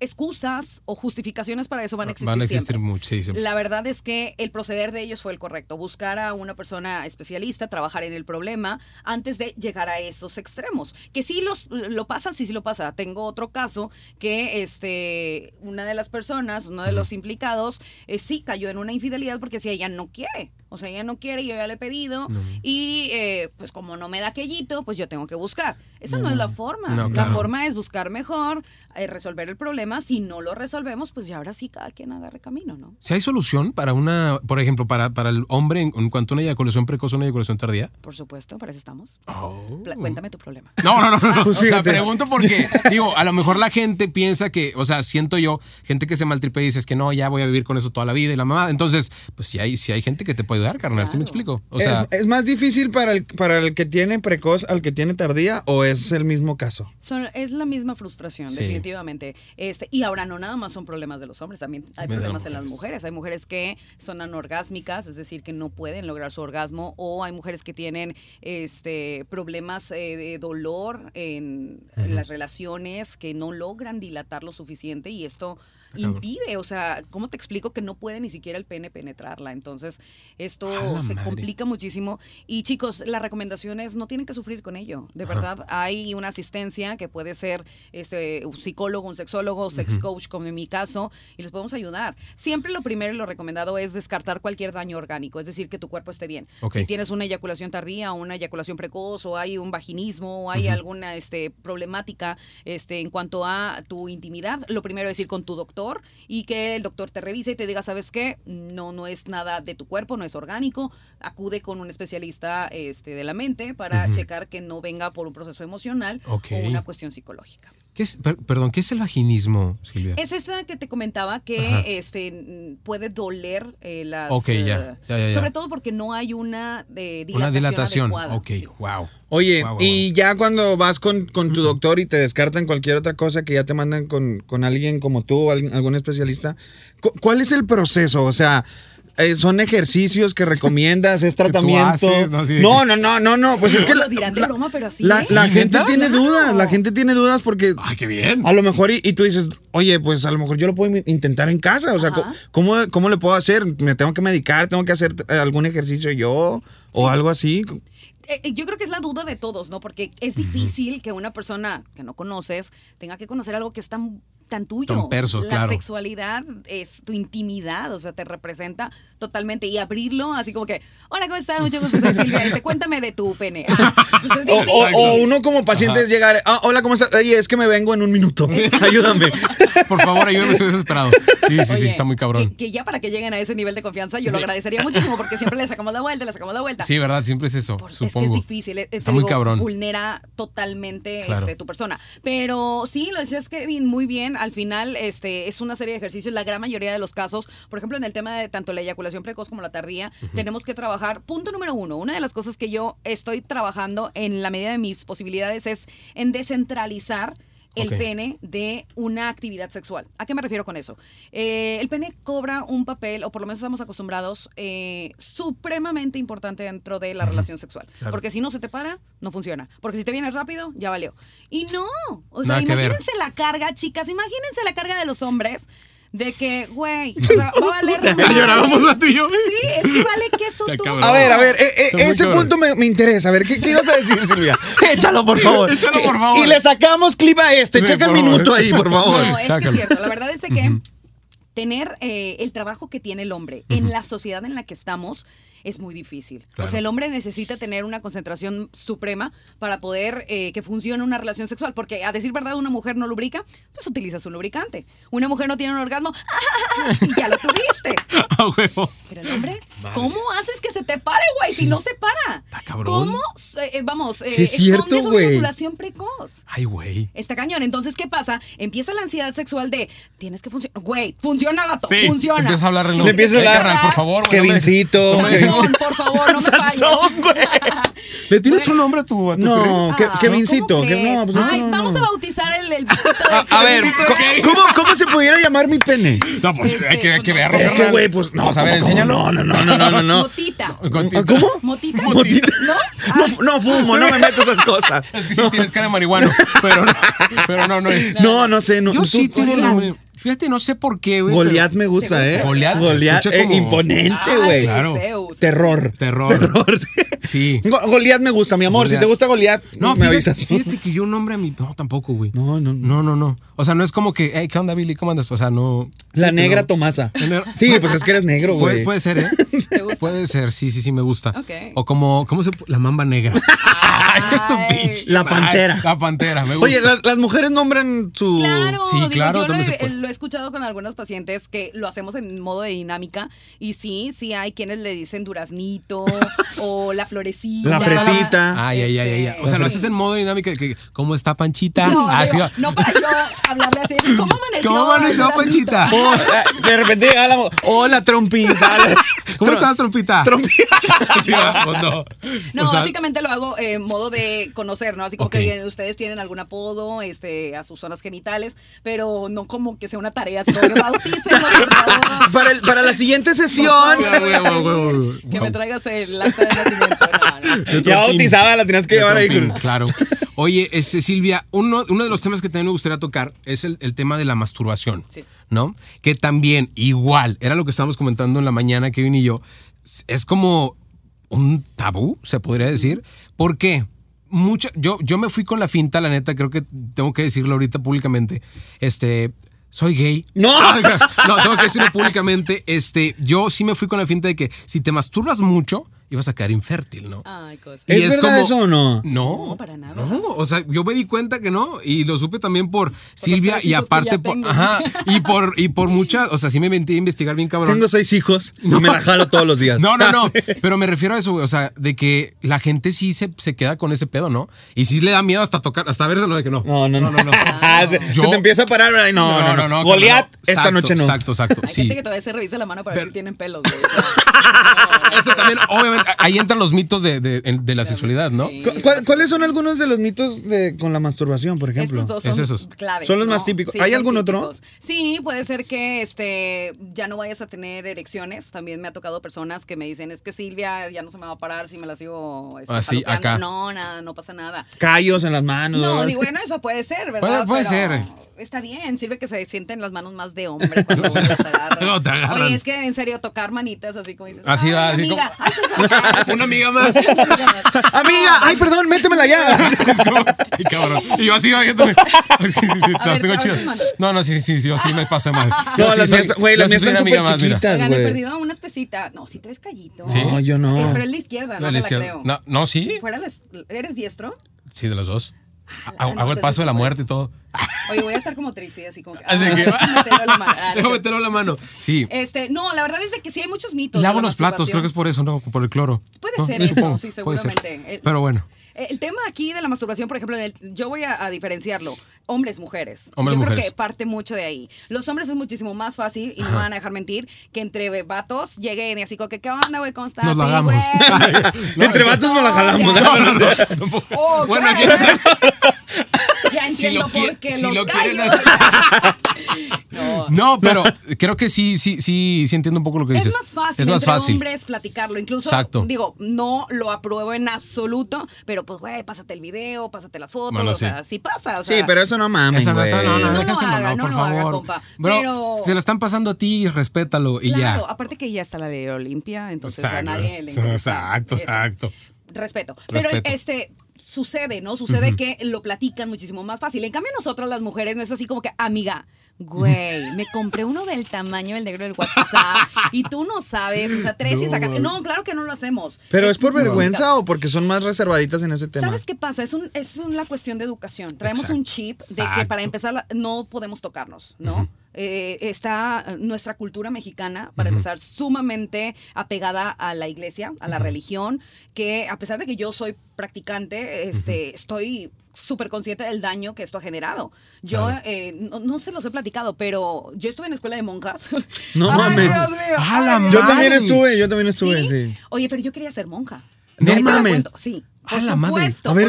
excusas o justificaciones para eso van a existir Van a existir siempre. La verdad es que el proceder de ellos fue el correcto, buscar a una persona especialista, trabajar en el problema antes de llegar a esos extremos. Que sí los, lo pasan, sí, sí lo pasa. Tengo otro caso que este, una de las personas, uno de los implicados, eh, sí cayó en una infidelidad porque si ella no quiere, o sea, ella no quiere, yo ya le he pedido y eh, pues como no me da aquellito, pues yo tengo que buscar. Esa no, es la forma. No, La forma es buscar mejor, eh, resolver resolver el problema. Si no lo resolvemos, pues ya ahora sí cada quien agarre camino, ¿no? Si hay solución para una, por ejemplo, para, para el hombre en, en cuanto a una eyaculación precoz o una eyaculación tardía. Por supuesto, para eso estamos. Oh. Cuéntame tu problema. No, no, no, no. Pues o sea, pregunto porque, digo, a lo mejor la gente piensa que, o sea, siento yo, gente que se maltripe y dices que no, ya voy a vivir con eso toda la vida y la mamá. Entonces, pues si hay, si hay gente que te puede ayudar, carnal, ¿sí me explico? O sea, ¿Es, es más difícil para el, para el que tiene precoz al que tiene tardía o es el mismo caso? Son- es la misma frustración, Sí. definitivamente. Este, y ahora no nada más son problemas de los hombres, también hay problemas en las mujeres. Hay mujeres que son anorgásmicas, es decir, que no pueden lograr su orgasmo, o hay mujeres que tienen este, problemas eh, de dolor en, en las relaciones, que no logran dilatar lo suficiente y esto. Impide, o sea, ¿cómo te explico que no puede ni siquiera el pene penetrarla? Entonces, esto se madre. complica muchísimo. Y chicos, la recomendación es no tienen que sufrir con ello. De verdad, hay una asistencia que puede ser este, un psicólogo, un sexólogo, sex coach, como en mi caso, y les podemos ayudar. Siempre lo primero y lo recomendado es descartar cualquier daño orgánico, es decir, que tu cuerpo esté bien. Si tienes una eyaculación tardía, o una eyaculación precoz, o hay un vaginismo, o hay alguna este, problemática este, en cuanto a tu intimidad, lo primero es ir con tu doctor y que el doctor te revise y te diga, ¿sabes qué? No, no es nada de tu cuerpo, no es orgánico. Acude con un especialista este, de la mente para checar que no venga por un proceso emocional o una cuestión psicológica. ¿Qué es, per- perdón, ¿qué es el vaginismo, Silvia? Es esa que te comentaba que Ajá. este puede doler eh, las Ok, ya, eh, ya, ya, ya. sobre todo porque no hay una eh, dilatación Una dilatación. adecuada. Ok, Sí. wow. Oye, y ya cuando vas con, con tu doctor y te descartan cualquier otra cosa que ya te mandan con, con alguien como tú algún especialista, cu- ¿cuál es el proceso? O sea, eh, ¿son ejercicios que recomiendas? ¿Es tratamiento? haces, ¿no? No, no, no, no, no, pues es que Lo la, dirán de la- broma, pero así la- es. la ¿Sí, gente tiene Claro. dudas, la gente tiene dudas porque Ay, qué bien. a lo mejor y, y tú dices, oye, pues a lo mejor yo lo puedo intentar en casa, o sea. ¿cómo, cómo le puedo hacer? ¿Me tengo que medicar? ¿Tengo que hacer eh, algún ejercicio yo? ¿O algo así? Eh, yo creo que es la duda de todos, ¿no? Porque es difícil que una persona que no conoces tenga que conocer algo que es tan, tan tuyo. Tan perso, la claro. sexualidad es tu intimidad, o sea, te representa totalmente. Y abrirlo así como que, hola, ¿cómo estás? Mucho gusto, soy Silvia. Este, cuéntame de tu pene. Ah, pues es O, difícil. o- o uno como paciente es llegar, ah, hola, ¿cómo estás? Oye, es que me vengo en un minuto. Ayúdame. Por favor, ayúdame, estoy desesperado. Sí, sí, sí, está muy cabrón. Que, que ya para que lleguen a ese nivel de confianza, yo lo agradecería muchísimo porque siempre le sacamos la vuelta, le sacamos la vuelta. Sí, ¿verdad? Siempre es eso, Por- es que supongo. es difícil, eh, te Está muy digo, cabrón. vulnera totalmente Claro. este, tu persona. Pero sí, lo decías Kevin, muy bien. Al final, este, es una serie de ejercicios. La gran mayoría de los casos, por ejemplo, en el tema de tanto la eyaculación precoz como la tardía, tenemos que trabajar. Punto número uno. Una de las cosas que yo estoy trabajando en la medida de mis posibilidades es en descentralizar el pene de una actividad sexual. ¿A qué me refiero con eso? Eh, el pene cobra un papel, o por lo menos estamos acostumbrados, eh, supremamente importante dentro de la relación sexual. Claro. Porque si no se te para, no funciona. Porque si te vienes rápido, ya valió. Y no, o sea, Nada imagínense la carga, chicas, imagínense la carga de los hombres de que, güey, o sea, va a valer... Ya madre. llorábamos la tú y yo. Sí, es que vale queso tú. A ver, a ver, eh, eh, ese punto me, me interesa. A ver, ¿qué, qué ibas a decir, Silvia? Échalo, por favor. Échalo, por favor. Y le sacamos clip a este. Sí, Checa el favor. minuto ahí, por favor. No, es que es cierto. La verdad es de que tener eh, el trabajo que tiene el hombre en la sociedad en la que estamos es muy difícil. Claro. O sea, el hombre necesita tener una concentración suprema para poder eh, que funcione una relación sexual. Porque, a decir verdad, una mujer no lubrica, pues utiliza su lubricante. Una mujer no tiene un orgasmo, y ya lo tuviste. A huevo. Pero el hombre. ¿cómo haces que se te pare, güey? Si no se para. Está cabrón. ¿Cómo? Eh, vamos, eh, Sí, es cierto, güey. precoz. Ay, güey. Está cañón. Entonces, ¿qué pasa? Empieza la ansiedad sexual de tienes que funcionar. Güey, funciona, gato. Sí, funciona. empieza a hablar Le empieza a hablar. por favor. no Kevincito. Sansón, por favor, no. Sansón, güey. ¿Le tienes un nombre a tu, a tu No, que, Kevincito. ¿cómo que no, pues es que Ay, no, vamos no. a bautizar el, el A, a ver. ¿cómo, cómo, se pudiera llamar mi pene? No, pues Este, hay que, hay que pues, verlo. Es que, güey, pues no. A ver, enséñalo. No, no, no, no, no, no, no. Motita. ¿Cómo? Motita. Motita. ¿No? No, no fumo, no me meto esas cosas. Es que sí tienes cara de marihuano, pero no, pero no, no es. No, no sé. No, Yo sí tengo. Fíjate, no sé por qué, güey. Goliat me gusta, ¿eh? Goliat se Goliat, escucha eh, como- imponente, güey. Claro. Zeus. Terror. Terror. Terror. Sí. Go- Goliat me gusta, mi amor. Si te gusta Goliat, No, me fíjate, avisas. fíjate que yo nombre a mi. No, tampoco, güey. No, no, no. No, no. O sea, no es como que, hey, ¿qué onda, Billy? ¿Cómo andas? O sea, no. La negra no. Tomasa. Sí, pues es que eres negro, Puede, güey. puede ser, ¿eh? ¿Te gusta? Puede ser, sí, sí, sí, me gusta. Ok. O como, ¿cómo se La mamba negra. Es un pinche. La pantera. Ay, la pantera, me gusta. Oye, las, las mujeres nombran su. Claro, Sí, digo, claro, yo también he- puede. lo he escuchado con algunos pacientes que lo hacemos en modo de dinámica y sí, sí hay quienes le dicen duraznito o la florecita. La fresita. Ay, ay, ay, ay, ay. O sea, lo haces en modo dinámica de que, ¿cómo está Panchita? No, Ah, digo, sí va. no para yo hablarle así, ¿cómo amaneció? ¿Cómo amaneció, Duraznito? Panchita? Oh, eh, de repente llega la. Hola, trompita. ¿Cómo está la trompita? Trompita. Sí, no. No, O sea, básicamente lo hago en modo de conocer, ¿no? Así como que ustedes tienen algún apodo este, a sus zonas genitales, pero no como que sea una tarea, sino que. Para, el- para la siguiente sesión. Que me traigas el acta de nacimiento. No, no. Ya bautizada, la tenías que De llevar ahí. con- Claro. Oye, este Silvia, uno, uno de los temas que también me gustaría tocar es el, el tema de la masturbación. Sí. ¿No? Que también, igual, era lo que estábamos comentando en la mañana, Kevin y yo. Es como un tabú, se podría decir. ¿Por qué? Mucha, yo, yo me fui con la finta, la neta, creo que tengo que decirlo ahorita públicamente. Este. Soy gay. ¡No! No, tengo que decirlo públicamente. Este, yo sí me fui con la finta de que si te masturbas mucho, ibas a quedar infértil, ¿no? Ay, cosa. Y ¿Es verdad eso o no? No, No, para nada. No, o sea, yo me di cuenta que no y lo supe también por Silvia y aparte por ajá, y por y por muchas, o sea, sí me metí a investigar bien cabrón. Tengo seis hijos y me la jalo todos los días. No, no, no, pero me refiero a eso, güey, o sea, de que la gente sí se, se queda con ese pedo, ¿no? Y sí le da miedo hasta tocar, hasta verse, no, de que no. No, no, no. no, no. Ah, se, Yo- se te empieza a parar. ay, No, no, no. no, Goliat, no. esta Exacto, noche no. Exacto, exacto, Hay sí. gente que todavía se revisa la mano para ver si tienen pelos. güey. Eso también, obviamente, ahí entran los mitos de, de- de la sexualidad, ¿no? Sí. ¿Cu- cuál- ¿Cuáles son algunos de los mitos de, con la masturbación, por ejemplo? Estos dos Es son esos. claves. Son los ¿no? más típicos. Sí, ¿Hay algún otro? Sí, puede ser que este ya no vayas a tener erecciones. También me ha tocado personas que me dicen, es que Silvia ya no se me va a parar si me la sigo este, Ah, sí, jalopeando". acá. No, nada, no pasa nada. Callos en las manos. No, digo, bueno, eso puede ser, ¿verdad? Puede- puede Pero ser. Está bien, sirve que se sienten las manos más de hombre cuando las agarran. Cuando te agarran. Oye, es que en serio, tocar manitas así como dices. Así "Ay, va, así amiga, como- ay, perdón". Una amiga más. Amiga, ay, perdón, métemela ya. Es como, ay, cabrón. Y yo así bajándome. Sí, sí, sí, las ver, tengo manos. No, no, sí, sí, sí, yo sí me pasa mal. No, las mías, güey, las sí mías están súper chiquitas, güey. perdido una espesita. No, sí traes callito. Sí. No, yo no. Eh, pero es la izquierda, no, La me la izquierda. creo. No, no, sí. Fuera ¿Eres diestro? Sí, de los dos. Hago, no, el paso de la muerte y todo. Oye, voy a estar como Trixie, así como que. Así ah, que. déjame meterlo la mano. Ah, meterlo la mano. Sí. Este, no, la verdad es de que sí hay muchos mitos. Lavo la los platos, creo que es por eso, ¿no? Por el cloro. Puede ¿No? ser eso, Supongo, sí, seguramente. El- Pero bueno. El tema aquí de la masturbación, por ejemplo, en el- yo voy a, a diferenciarlo. Hombres, mujeres. Hombres, yo mujeres. creo que parte mucho de ahí. Los hombres es muchísimo más fácil, y no me van a dejar mentir, que entre vatos lleguen y así como que, ¿qué onda, güey? ¿Cómo estás? Nos hagamos. güey. Entre vatos nos la jalamos. No, no, no. tampoco. Ok. Bueno, aquí no. Ya Si entiendo lo, por qué si los lo quieren hacer. No. No, pero creo que sí, sí, sí, sí entiendo un poco lo que dices. Es más fácil Es más entre fácil. hombres platicarlo. Incluso, Exacto. digo, no lo apruebo en absoluto, pero pues, güey, pásate el video, pásate la foto. Bueno, o sí. sea, sí pasa. O Sí, sea, pero eso no mames, no está, no, no, No lo haga, no por lo haga, favor. compa. Bro, Pero- si te la están pasando a ti, respétalo y Claro, ya. aparte que ya está la ley Olimpia, entonces Exacto, a nadie le interesa exacto, eso. exacto. Respeto. Pero Respeto. este sucede, ¿no? Sucede que lo platican muchísimo más fácil. En cambio, nosotras las mujeres no es así como que, amiga, güey, me compré uno del tamaño del negro del WhatsApp y tú no sabes, o sea, tres y No, saca- mami. No, claro que no lo hacemos. ¿Pero es por vergüenza o porque son más reservaditas en ese tema? ¿Sabes qué pasa? Es, un, es una cuestión de educación. Traemos un chip de que para empezar no podemos tocarnos, ¿no? Eh, está nuestra cultura mexicana, para empezar, sumamente apegada a la iglesia, a la religión, que a pesar de que yo soy practicante, este, estoy súper consciente del daño que esto ha generado. Yo Claro. eh, no, no se los he platicado, pero yo estuve en escuela de monjas. No Ay, mames. Dios mío, ¡A la Yo también Madre. estuve, yo también estuve, sí. Oye, pero yo quería ser monja. No la mames. Sí. A Por la madre. supuesto, A ver,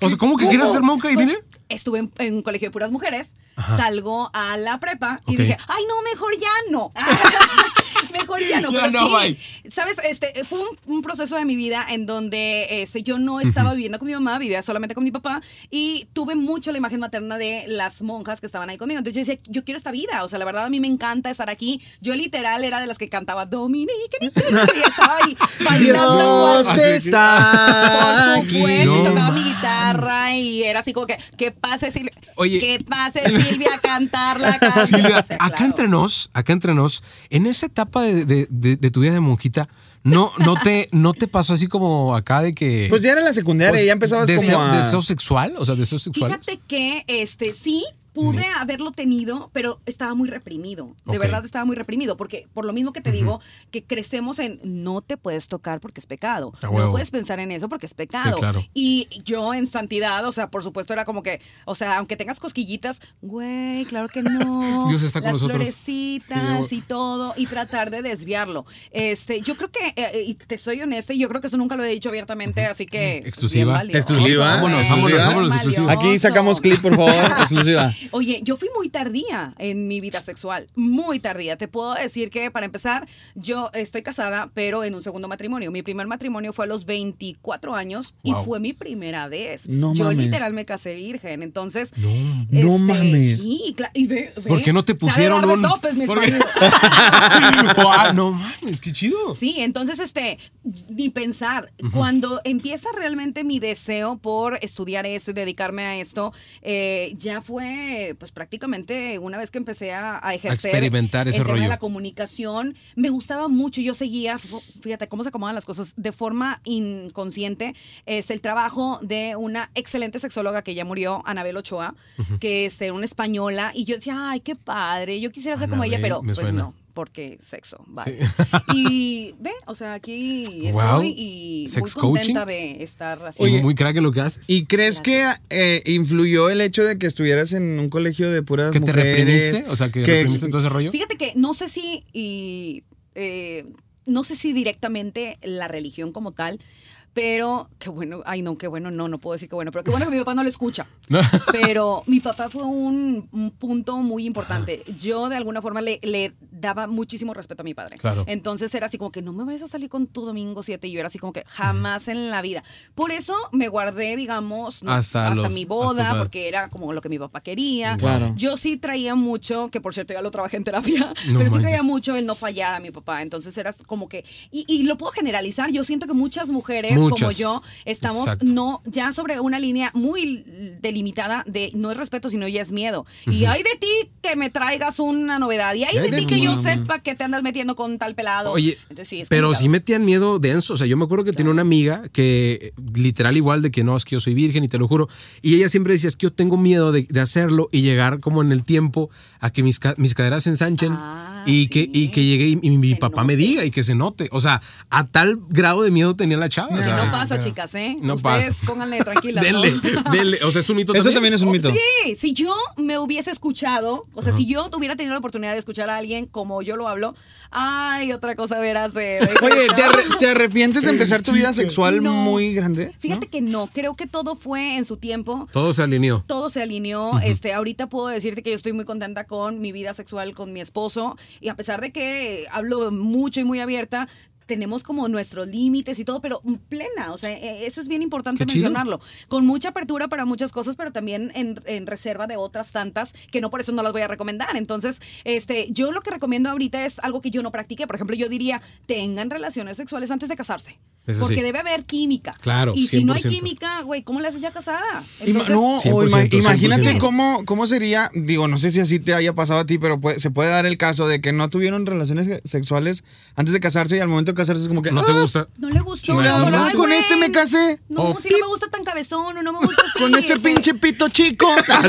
O sea, ¿cómo que quieres ser monja y Pues, vine? estuve en, en un colegio de puras mujeres, salgo a la prepa y dije, ay, no, mejor ya no. mejor ya no. Ya pero no, sí, bye. ¿Sabes? Este, fue un, un proceso de mi vida en donde este, yo no estaba viviendo con mi mamá, vivía solamente con mi papá y tuve mucho la imagen materna de las monjas que estaban ahí conmigo. Entonces yo decía, yo quiero esta vida. O sea, la verdad a mí me encanta estar aquí. Yo literal era de las que cantaba Dominique y estaba ahí bailando. Dios está Por aquí. supuesto, y No tocaba mi mames. guitarra y era así como que, que pase Silvia, Oye. que pase Silvia a cantar la canción. Silvia, O sea, acá claro. entre nos, acá entre nos, en esa etapa de, de- de, de- de tu vida de monjita, ¿no, no, te, ¿no te pasó así como acá de que... Pues ya era la secundaria, pues, ya empezabas deseo, como a... deseo sexual? O sea, deseo sexual. Fíjate que este sí pude haberlo tenido, pero estaba muy reprimido. De verdad estaba muy reprimido, porque por lo mismo que te digo, que crecemos en no te puedes tocar porque es pecado. No puedes pensar en eso porque es pecado. claro. Y yo en santidad, o sea, por supuesto era como que, o sea, aunque tengas cosquillitas, güey, claro que no. Dios está con Las nosotros. florecitas Sí, y todo, y tratar de desviarlo. Este, yo creo que, eh, y te soy honesta, y yo creo que eso nunca lo he dicho abiertamente, así que. Exclusiva. Exclusiva. Vámonos, vámonos, vámonos, exclusiva. Aquí sacamos clip, por favor, exclusiva. Oye, yo fui muy tardía en mi vida sexual, muy tardía. Te puedo decir que, para empezar, yo estoy casada, pero en un segundo matrimonio. Mi primer matrimonio fue a los 24 años Wow. y fue mi primera vez. No yo mames. literal me casé virgen, entonces... No. No mames. Sí, claro. Y ve, ve, ¿Por qué no te pusieron un-. Ah, no mames, qué chido. Sí, entonces, este, ni pensar, cuando empieza realmente mi deseo por estudiar esto y dedicarme a esto, eh, ya fue, pues prácticamente una vez que empecé a, a ejercer. experimentar ese el tema rollo. de la comunicación, me gustaba mucho, yo seguía, fíjate cómo se acomodan las cosas, de forma inconsciente, es el trabajo de una excelente sexóloga que ya murió, Anabel Ochoa, que es una española, y yo decía, ay, qué padre, yo quisiera ser como ella, pero pues suena. no porque sexo, vale. Y ve, o sea, aquí estoy Wow. y Sex muy contenta coaching. de estar Y haciendo. muy crack en lo que haces. ¿Y crees que eh, influyó el hecho de que estuvieras en un colegio de puras ¿Que te reprimiste? O sea, que, reprimiste todo ese rollo. Fíjate que no sé si y eh, no sé si directamente la religión como tal, pero qué bueno, ay no, qué bueno, no, no puedo decir qué bueno, pero qué bueno que mi papá no lo escucha. Pero mi papá fue un, un punto muy importante. Yo de alguna forma le, le daba muchísimo respeto a mi padre. Claro. Entonces era así como que no me vayas a salir con tu domingo 7 y yo era así como que jamás en la vida. Por eso me guardé, digamos, no, Hasta hasta, los- mi boda, porque era como lo que mi papá quería. Claro. Yo sí traía mucho, que por cierto ya lo trabajé en terapia, No pero sí traía mucho el no fallar a mi papá. Entonces era como que, y, y lo puedo generalizar, yo siento que muchas mujeres como yo estamos Exacto. no ya sobre una línea muy delimitada de no es respeto, sino ya es miedo. Y hay de ti que me traigas una novedad, y hay Ay, de de ti que yo sepa que te andas metiendo con tal pelado. Oye, Entonces, sí, es pero complicado. sí metían miedo denso. O sea, yo me acuerdo que tenía una amiga que, literal, igual de que no, es que yo soy virgen y te lo juro. Y ella siempre decía, es que yo tengo miedo de, de hacerlo y llegar como en el tiempo a que mis, mis caderas se ensanchen Ah, y, que, y que llegue y, y mi Se papá me diga y que se note. O sea, a tal grado de miedo tenía la chava. o sea, no pasa, chicas, ¿eh? No Ustedes pasa. pónganle tranquilas. ¿no? Denle, denle. O sea, es un mito Eso también es un mito. Sí, si yo me hubiese escuchado, o sea, si yo hubiera tenido la oportunidad de escuchar a alguien como yo lo hablo, ay, otra cosa ver hacer. Oye, ¿te, arre- te arrepientes de empezar tu vida sexual No. muy grande? Fíjate que no, creo que todo fue en su tiempo. Todo se alineó. Todo se alineó. Este, ahorita puedo decirte que yo estoy muy contenta con mi vida sexual con mi esposo. Y a pesar de que hablo mucho y muy abierta, tenemos como nuestros límites y todo, pero plena. O sea, eh, eso es bien importante Qué chido. mencionarlo. Con mucha apertura para muchas cosas, pero también en, en reserva de otras tantas que no por eso no las voy a recomendar. Entonces, este, yo lo que recomiendo ahorita es algo que yo no practiqué. Por ejemplo, yo diría, tengan relaciones sexuales antes de casarse. Eso porque sí. debe haber química. Claro, Y si no hay 100%. química, güey, ¿cómo le haces ya casada? Ima- Entonces, no, o 100%, ima- imagínate 100%. cómo, cómo sería, digo, no sé si así te haya pasado a ti, pero puede- se puede dar el caso de que no tuvieron relaciones se- sexuales antes de casarse y al momento de casarse es como que, ¿No te "Ah, gusta? No le gustó. Solo, no, "Ay, con güey, este me casé". No, Oh, si no me gusta tan cabezón o no me gusta así. con este pinche pito chico.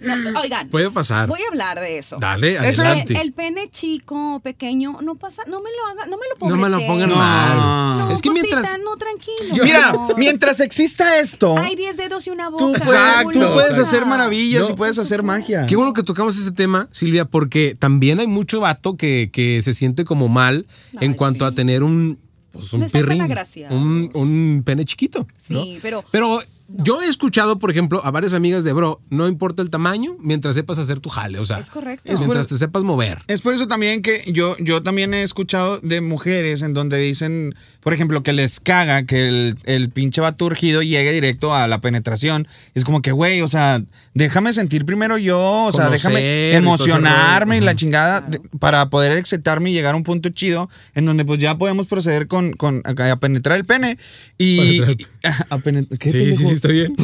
No, oigan, Puede pasar. voy a hablar de eso. Dale, adelante. El, el pene chico, pequeño, no pasa, no me lo haga, no me lo No me lo pongan No. mal. No, es que cosita, mientras. no, tranquilo. Mira, no. mientras exista esto, Hay 10 dedos y una tú, boca. puedes, Exacto, tú puedes hacer maravillas No. y puedes hacer magia. Qué bueno que tocamos este tema, Silvia, porque también hay mucho vato que, que se siente como mal en cuanto sí. a tener un, pues, un gracia. un, un pene chiquito. ¿no? Sí, pero- Pero yo he escuchado, por ejemplo, a varias amigas de bro, no importa el tamaño, mientras sepas hacer tu jale, o sea, Es correcto. Es mientras por- te sepas mover. Es por eso también que yo, yo también he escuchado de mujeres en donde dicen, por ejemplo, que les caga que el, el pinche vato urgido llegue directo a la penetración. Es como que, güey, o sea, déjame sentir primero yo, o sea, Conocer déjame emocionarme y la chingada de- para poder excitarme y llegar a un punto chido en donde pues ya podemos proceder con, con a, a penetrar el pene y... Penetrar el y- a, penet- ¿Qué Sí, pendejo? sí, sí, está bien.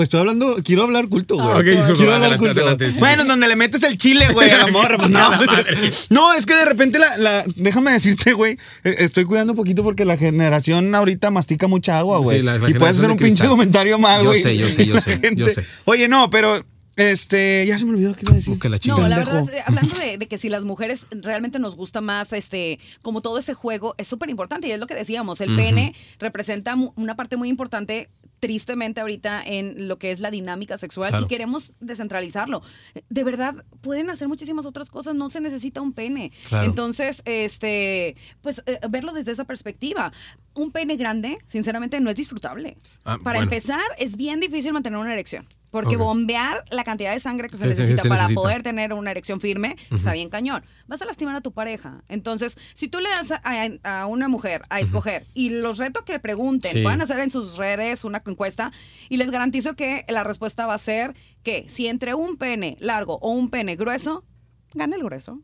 Estoy hablando, quiero hablar culto, güey. Ah, ok, disculpa, quiero hablar adelante, culto. adelante, sí. Bueno, en donde le metes el chile, güey, al amor. pues, no. no, es que de repente la, la- déjame decirte, güey, eh, estoy cuidando un poquito porque la generación ahorita mastica mucha agua, güey. Sí, la- la y puedes hacer un pinche comentario Yo güey. sé, yo sé, yo la sé, gente- yo sé. Oye, no, pero este, ya se me olvidó qué iba a decir. Uh, que la No, chingada. la verdad, eh, hablando de, de que si las mujeres realmente nos gusta más, este, como todo ese juego, es súper importante y es lo que decíamos, el pene representa una parte muy importante tristemente ahorita en lo que es la dinámica sexual Claro. y queremos descentralizarlo. De verdad, pueden hacer muchísimas otras cosas, no se necesita un pene. Claro. Entonces, este, pues eh, verlo desde esa perspectiva. Un pene grande, sinceramente, no es disfrutable. Ah, Para bueno. empezar, es bien difícil mantener una erección. Porque bombear la cantidad de sangre que se necesita se para necesita. poder tener una erección firme, está bien cañón. Vas a lastimar a tu pareja. Entonces, si tú le das a, a- a una mujer a escoger y los reto que le pregunten, Sí. pueden hacer en sus redes una encuesta y les garantizo que la respuesta va a ser que si entre un pene largo o un pene grueso, gana el grueso.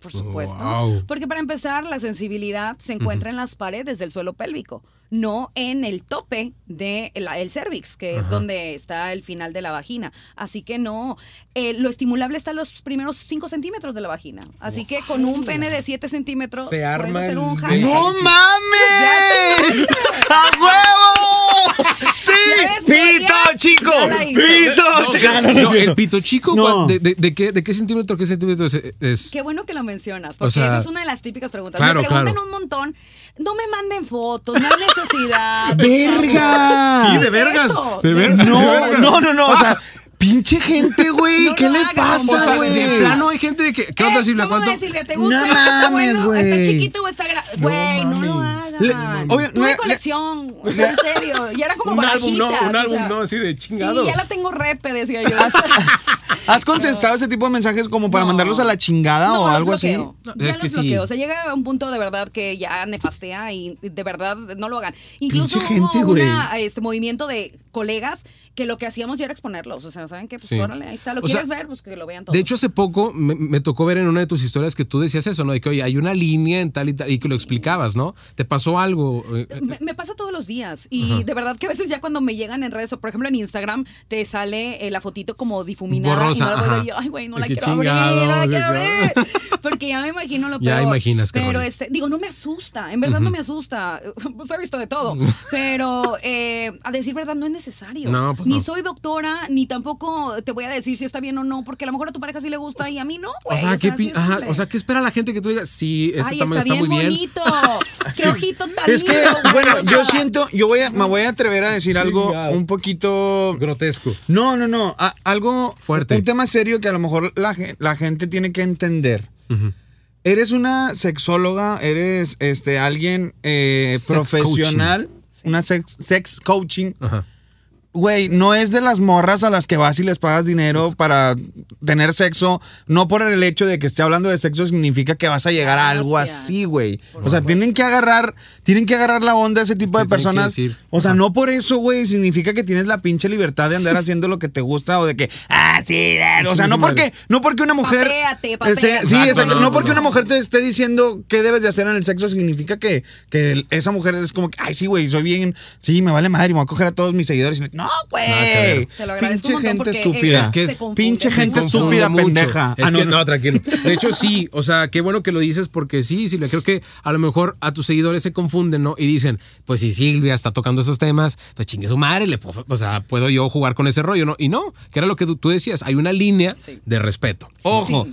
Por supuesto. Wow. Porque para empezar, la sensibilidad se encuentra en las paredes del suelo pélvico, no en el tope del el cervix, que es donde está el final de la vagina. Así que no, eh, lo estimulable está en los primeros 5 centímetros de la vagina. Así que con un pene de 7 centímetros Se puedes arma el un de-. ¡No mames! ¡A huevo! ¡Sí! ¡Pito, chico! ¡Pito, chico! no, No, no es no, cierto. el pito chico, No. ¿cuál- de, de- de qué, ¿de qué centímetro, qué centímetro es? es- Qué bueno que lo mencionas, porque O sea, esa es una de las típicas preguntas. claro, me preguntan claro. un montón, no me manden fotos, no hay necesidad. ¡Verga! Sí, de vergas, de de vergas. No, vergas. no, no, no. O sea, pinche gente, güey. No ¿Qué le pasa, O sea, güey? de plano hay gente de que. ¿Qué onda, Eh, Silvia? ¿Cómo ¿Cuánto? decirle, ¿te gusta? No ¿Está mames, bueno? güey. ¿Está chiquito o está grande? Güey, no, lo mames. Le- hagan. obvio, Tuve le- colección, o sea, en serio. Y era como Un álbum, no, un o álbum, sea. no, así de chingado. Sí, ya la tengo repe, decía yo. ¿Has contestado ese tipo de mensajes como para No. mandarlos a la chingada No, o algo así? bloqueo. No, Ya es que los sí. bloqueo. O sea, llega a un punto de verdad que ya nefastea y de verdad no lo hagan. Incluso Pinche hubo gente, güey. una, este movimiento de colegas que lo que hacíamos ya era exponerlos. O sea, ¿saben qué? Pues Sí. órale, ahí está. ¿Lo O sea, quieres ver? Pues que lo vean todos. De hecho, hace poco me, me tocó ver en una de tus historias que tú decías eso, ¿no? De que, oye, hay una línea en tal y tal, y que lo explicabas, ¿no? ¿Te pasó algo? Eh, Me, me pasa todos los días y de verdad que a veces ya cuando me llegan en redes, o por ejemplo en Instagram, te sale eh, la fotito como difuminada Borrosa, y no la puedo ajá. ver. Y yo, ay, güey, no la quiero abrir, no la quiero abrir. Porque ya me imagino lo Ya peor. imaginas qué Pero este, digo, no me asusta, en verdad no me asusta. Pues he visto de todo. Pero eh, a decir verdad no es necesario. No, pues ni no. soy doctora, ni tampoco te voy a decir si está bien o no, porque a lo mejor a tu pareja sí le gusta y a mí no. o güey, sea, ¿qué ajá, o sea, ¿qué espera la gente que tú digas? Sí, este Ay, tamaño está, está, bien muy bien. bonito. Qué ojito tan Es que, bueno, o yo siento, yo voy a, me voy a atrever a decir algo un poquito Grotesco. No, no, no. a- algo Fuerte. Un tema serio que a lo mejor la, gen- la gente tiene que entender. Eres una sexóloga, eres este alguien eh, Sex profesional, una sex, sex coaching. Ajá. Güey, no es de las morras a las que vas y les pagas dinero para tener sexo. No por el hecho de que esté hablando de sexo significa que vas a llegar a algo Gracias. así, güey. O sea, tienen que agarrar, tienen que agarrar la onda a ese tipo de ¿Qué tienen que personas. O sea, no por eso, güey, significa que tienes la pinche libertad de andar haciendo lo que te gusta o de que, ah, sí, eh", o sea, no porque, no porque una mujer, Papéate, eh, papéate. sí, Exacto, exacto, no, porque una mujer te esté diciendo qué debes de hacer en el sexo significa que, que esa mujer es como que, ay, sí, güey, soy bien, sí, me vale madre y me voy a coger a todos mis seguidores. Y le- No, güey. que. Te lo agradezco Pinche un gente estúpida. Es que es-. Pinche gente estúpida, mucho. pendeja. Es Ah, que no, no, no. tranquilo. De hecho, sí. O sea, qué bueno que lo dices porque sí, Silvia. Creo que a lo mejor a tus seguidores se confunden, ¿no? Y dicen, pues si Silvia está tocando esos temas, pues chingue su madre, le puedo- o sea, puedo yo jugar con ese rollo, ¿no? Y no, que era lo que tú, decías. Hay una línea Sí. de respeto. Ojo.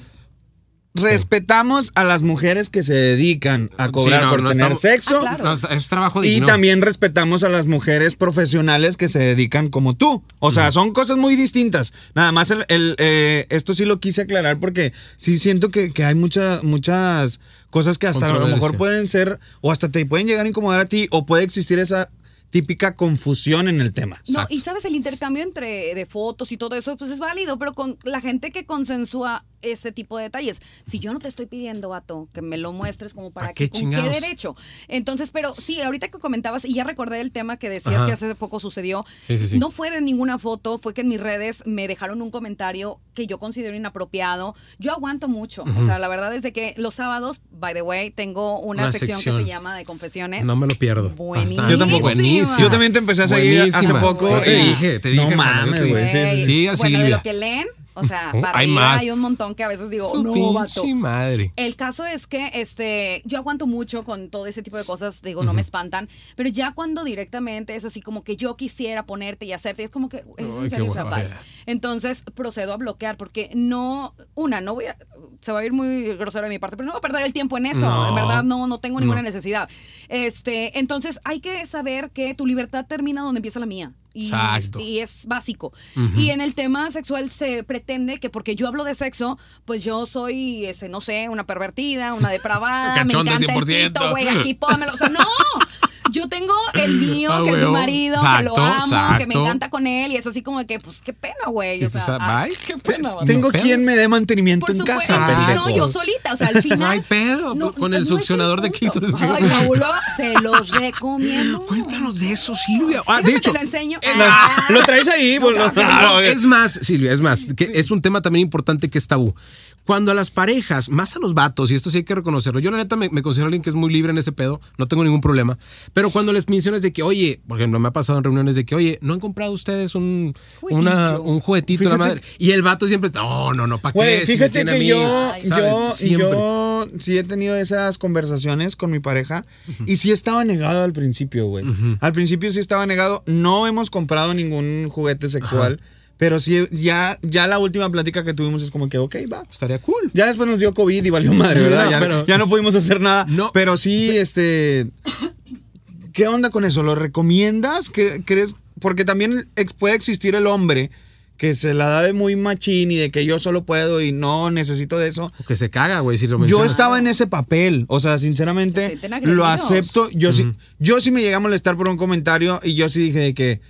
Respetamos a las mujeres que se dedican a Sí, cobrar no, por no tener estamos- sexo. Ah, claro. No, es, trabajo Y digno. también respetamos a las mujeres profesionales que se dedican como tú. O sea, son cosas muy distintas. Nada más el, el, eh, esto sí lo quise aclarar porque sí siento que, que hay mucha- muchas cosas que hasta a lo mejor pueden ser o hasta te pueden llegar a incomodar a ti o puede existir esa típica confusión en el tema. No, Exacto. y sabes, el intercambio entre de fotos y todo eso, pues es válido, pero con la gente que consensúa ese tipo de detalles. Si yo no te estoy pidiendo, vato, que me lo muestres como para ¿Para qué que, ¿con qué derecho? Entonces, pero sí, ahorita que comentabas, y ya recordé el tema que decías Ajá. que hace poco sucedió, Sí, sí, sí. no fue de ninguna foto, fue que en mis redes me dejaron un comentario que yo considero inapropiado. Yo aguanto mucho, o sea, la verdad es de que los sábados, by the way, tengo una, Una sección, sección. que se llama de confesiones. No me lo pierdo. Buenísima. Yo tampoco. Buenísima. Yo también te empecé a seguir hace poco. Yo te y- dije, te dije, No mames, güey. Sí, sí, sí. Sí, a bueno, de lo que leen, o sea, Oh, para hay más. hay un montón que a veces digo, Su no, vato. pinche madre. El caso es que este, yo aguanto mucho con todo ese tipo de cosas, digo, no me espantan, pero ya cuando directamente es así como que yo quisiera ponerte y hacerte, es como que es Ay, en serio, bueno. Entonces procedo a bloquear porque no, una, no voy a, se va a ir muy grosero de mi parte, pero no voy a perder el tiempo en eso, No. en verdad no, no tengo ninguna No. necesidad. Este, entonces hay que saber que tu libertad termina donde empieza la mía. Y, Exacto. y es básico. Y en el tema sexual se pretende que porque yo hablo de sexo, pues yo soy, este, no sé, una pervertida, una depravada, me encanta el 100%. pito, güey, aquí pónmelo. O sea, no. Yo tengo el mío, Ah, que es mi marido, que lo amo, que me encanta con él, y es así como de que, pues, qué pena, güey. O sea, ay, bye. qué pena. Tengo quien me dé mantenimiento Por en supuesto, casa, pendejo. no, yo solita, o sea, al final. No hay pedo, con el succionador de clítoris. Ay, Raúl, se los recomiendo. Cuéntanos de eso, Silvia. Ah, de hecho, te lo enseño. Ah, Lo traes ahí. pues, lo- No, es más, Silvia, es más, que es un tema también importante que es tabú. Cuando a las parejas, más a los vatos, y esto sí hay que reconocerlo, yo la neta me, me considero alguien que es muy libre en ese pedo, no tengo ningún problema, pero cuando les mencionas de que, oye, por ejemplo, me ha pasado en reuniones de que, oye, ¿no han comprado ustedes un, una, un juguetito de la Fíjate- madre? Y el vato siempre está, no, no, no, ¿para qué? Fíjate que mí", yo, yo, yo sí he tenido esas conversaciones con mi pareja y sí estaba negado al principio, güey. Al principio sí estaba negado. No hemos comprado ningún juguete sexual, pero sí, ya, ya la última plática que tuvimos es como que, ok, va. Estaría cool. Ya después nos dio COVID y valió madre, ¿verdad? No, ya, pero- ya no pudimos hacer nada. No. Pero sí, este. ¿Qué onda con eso? ¿Lo recomiendas? ¿Qué- ¿Crees? Porque también puede existir el hombre que se la da de muy machín y de que yo solo puedo y no necesito de eso. O que se caga, güey, si lo Yo estaba en ese papel, o sea, Se sinceramente agredidos. lo acepto. Yo sí, yo sí me llegué a molestar por un comentario y yo sí dije de que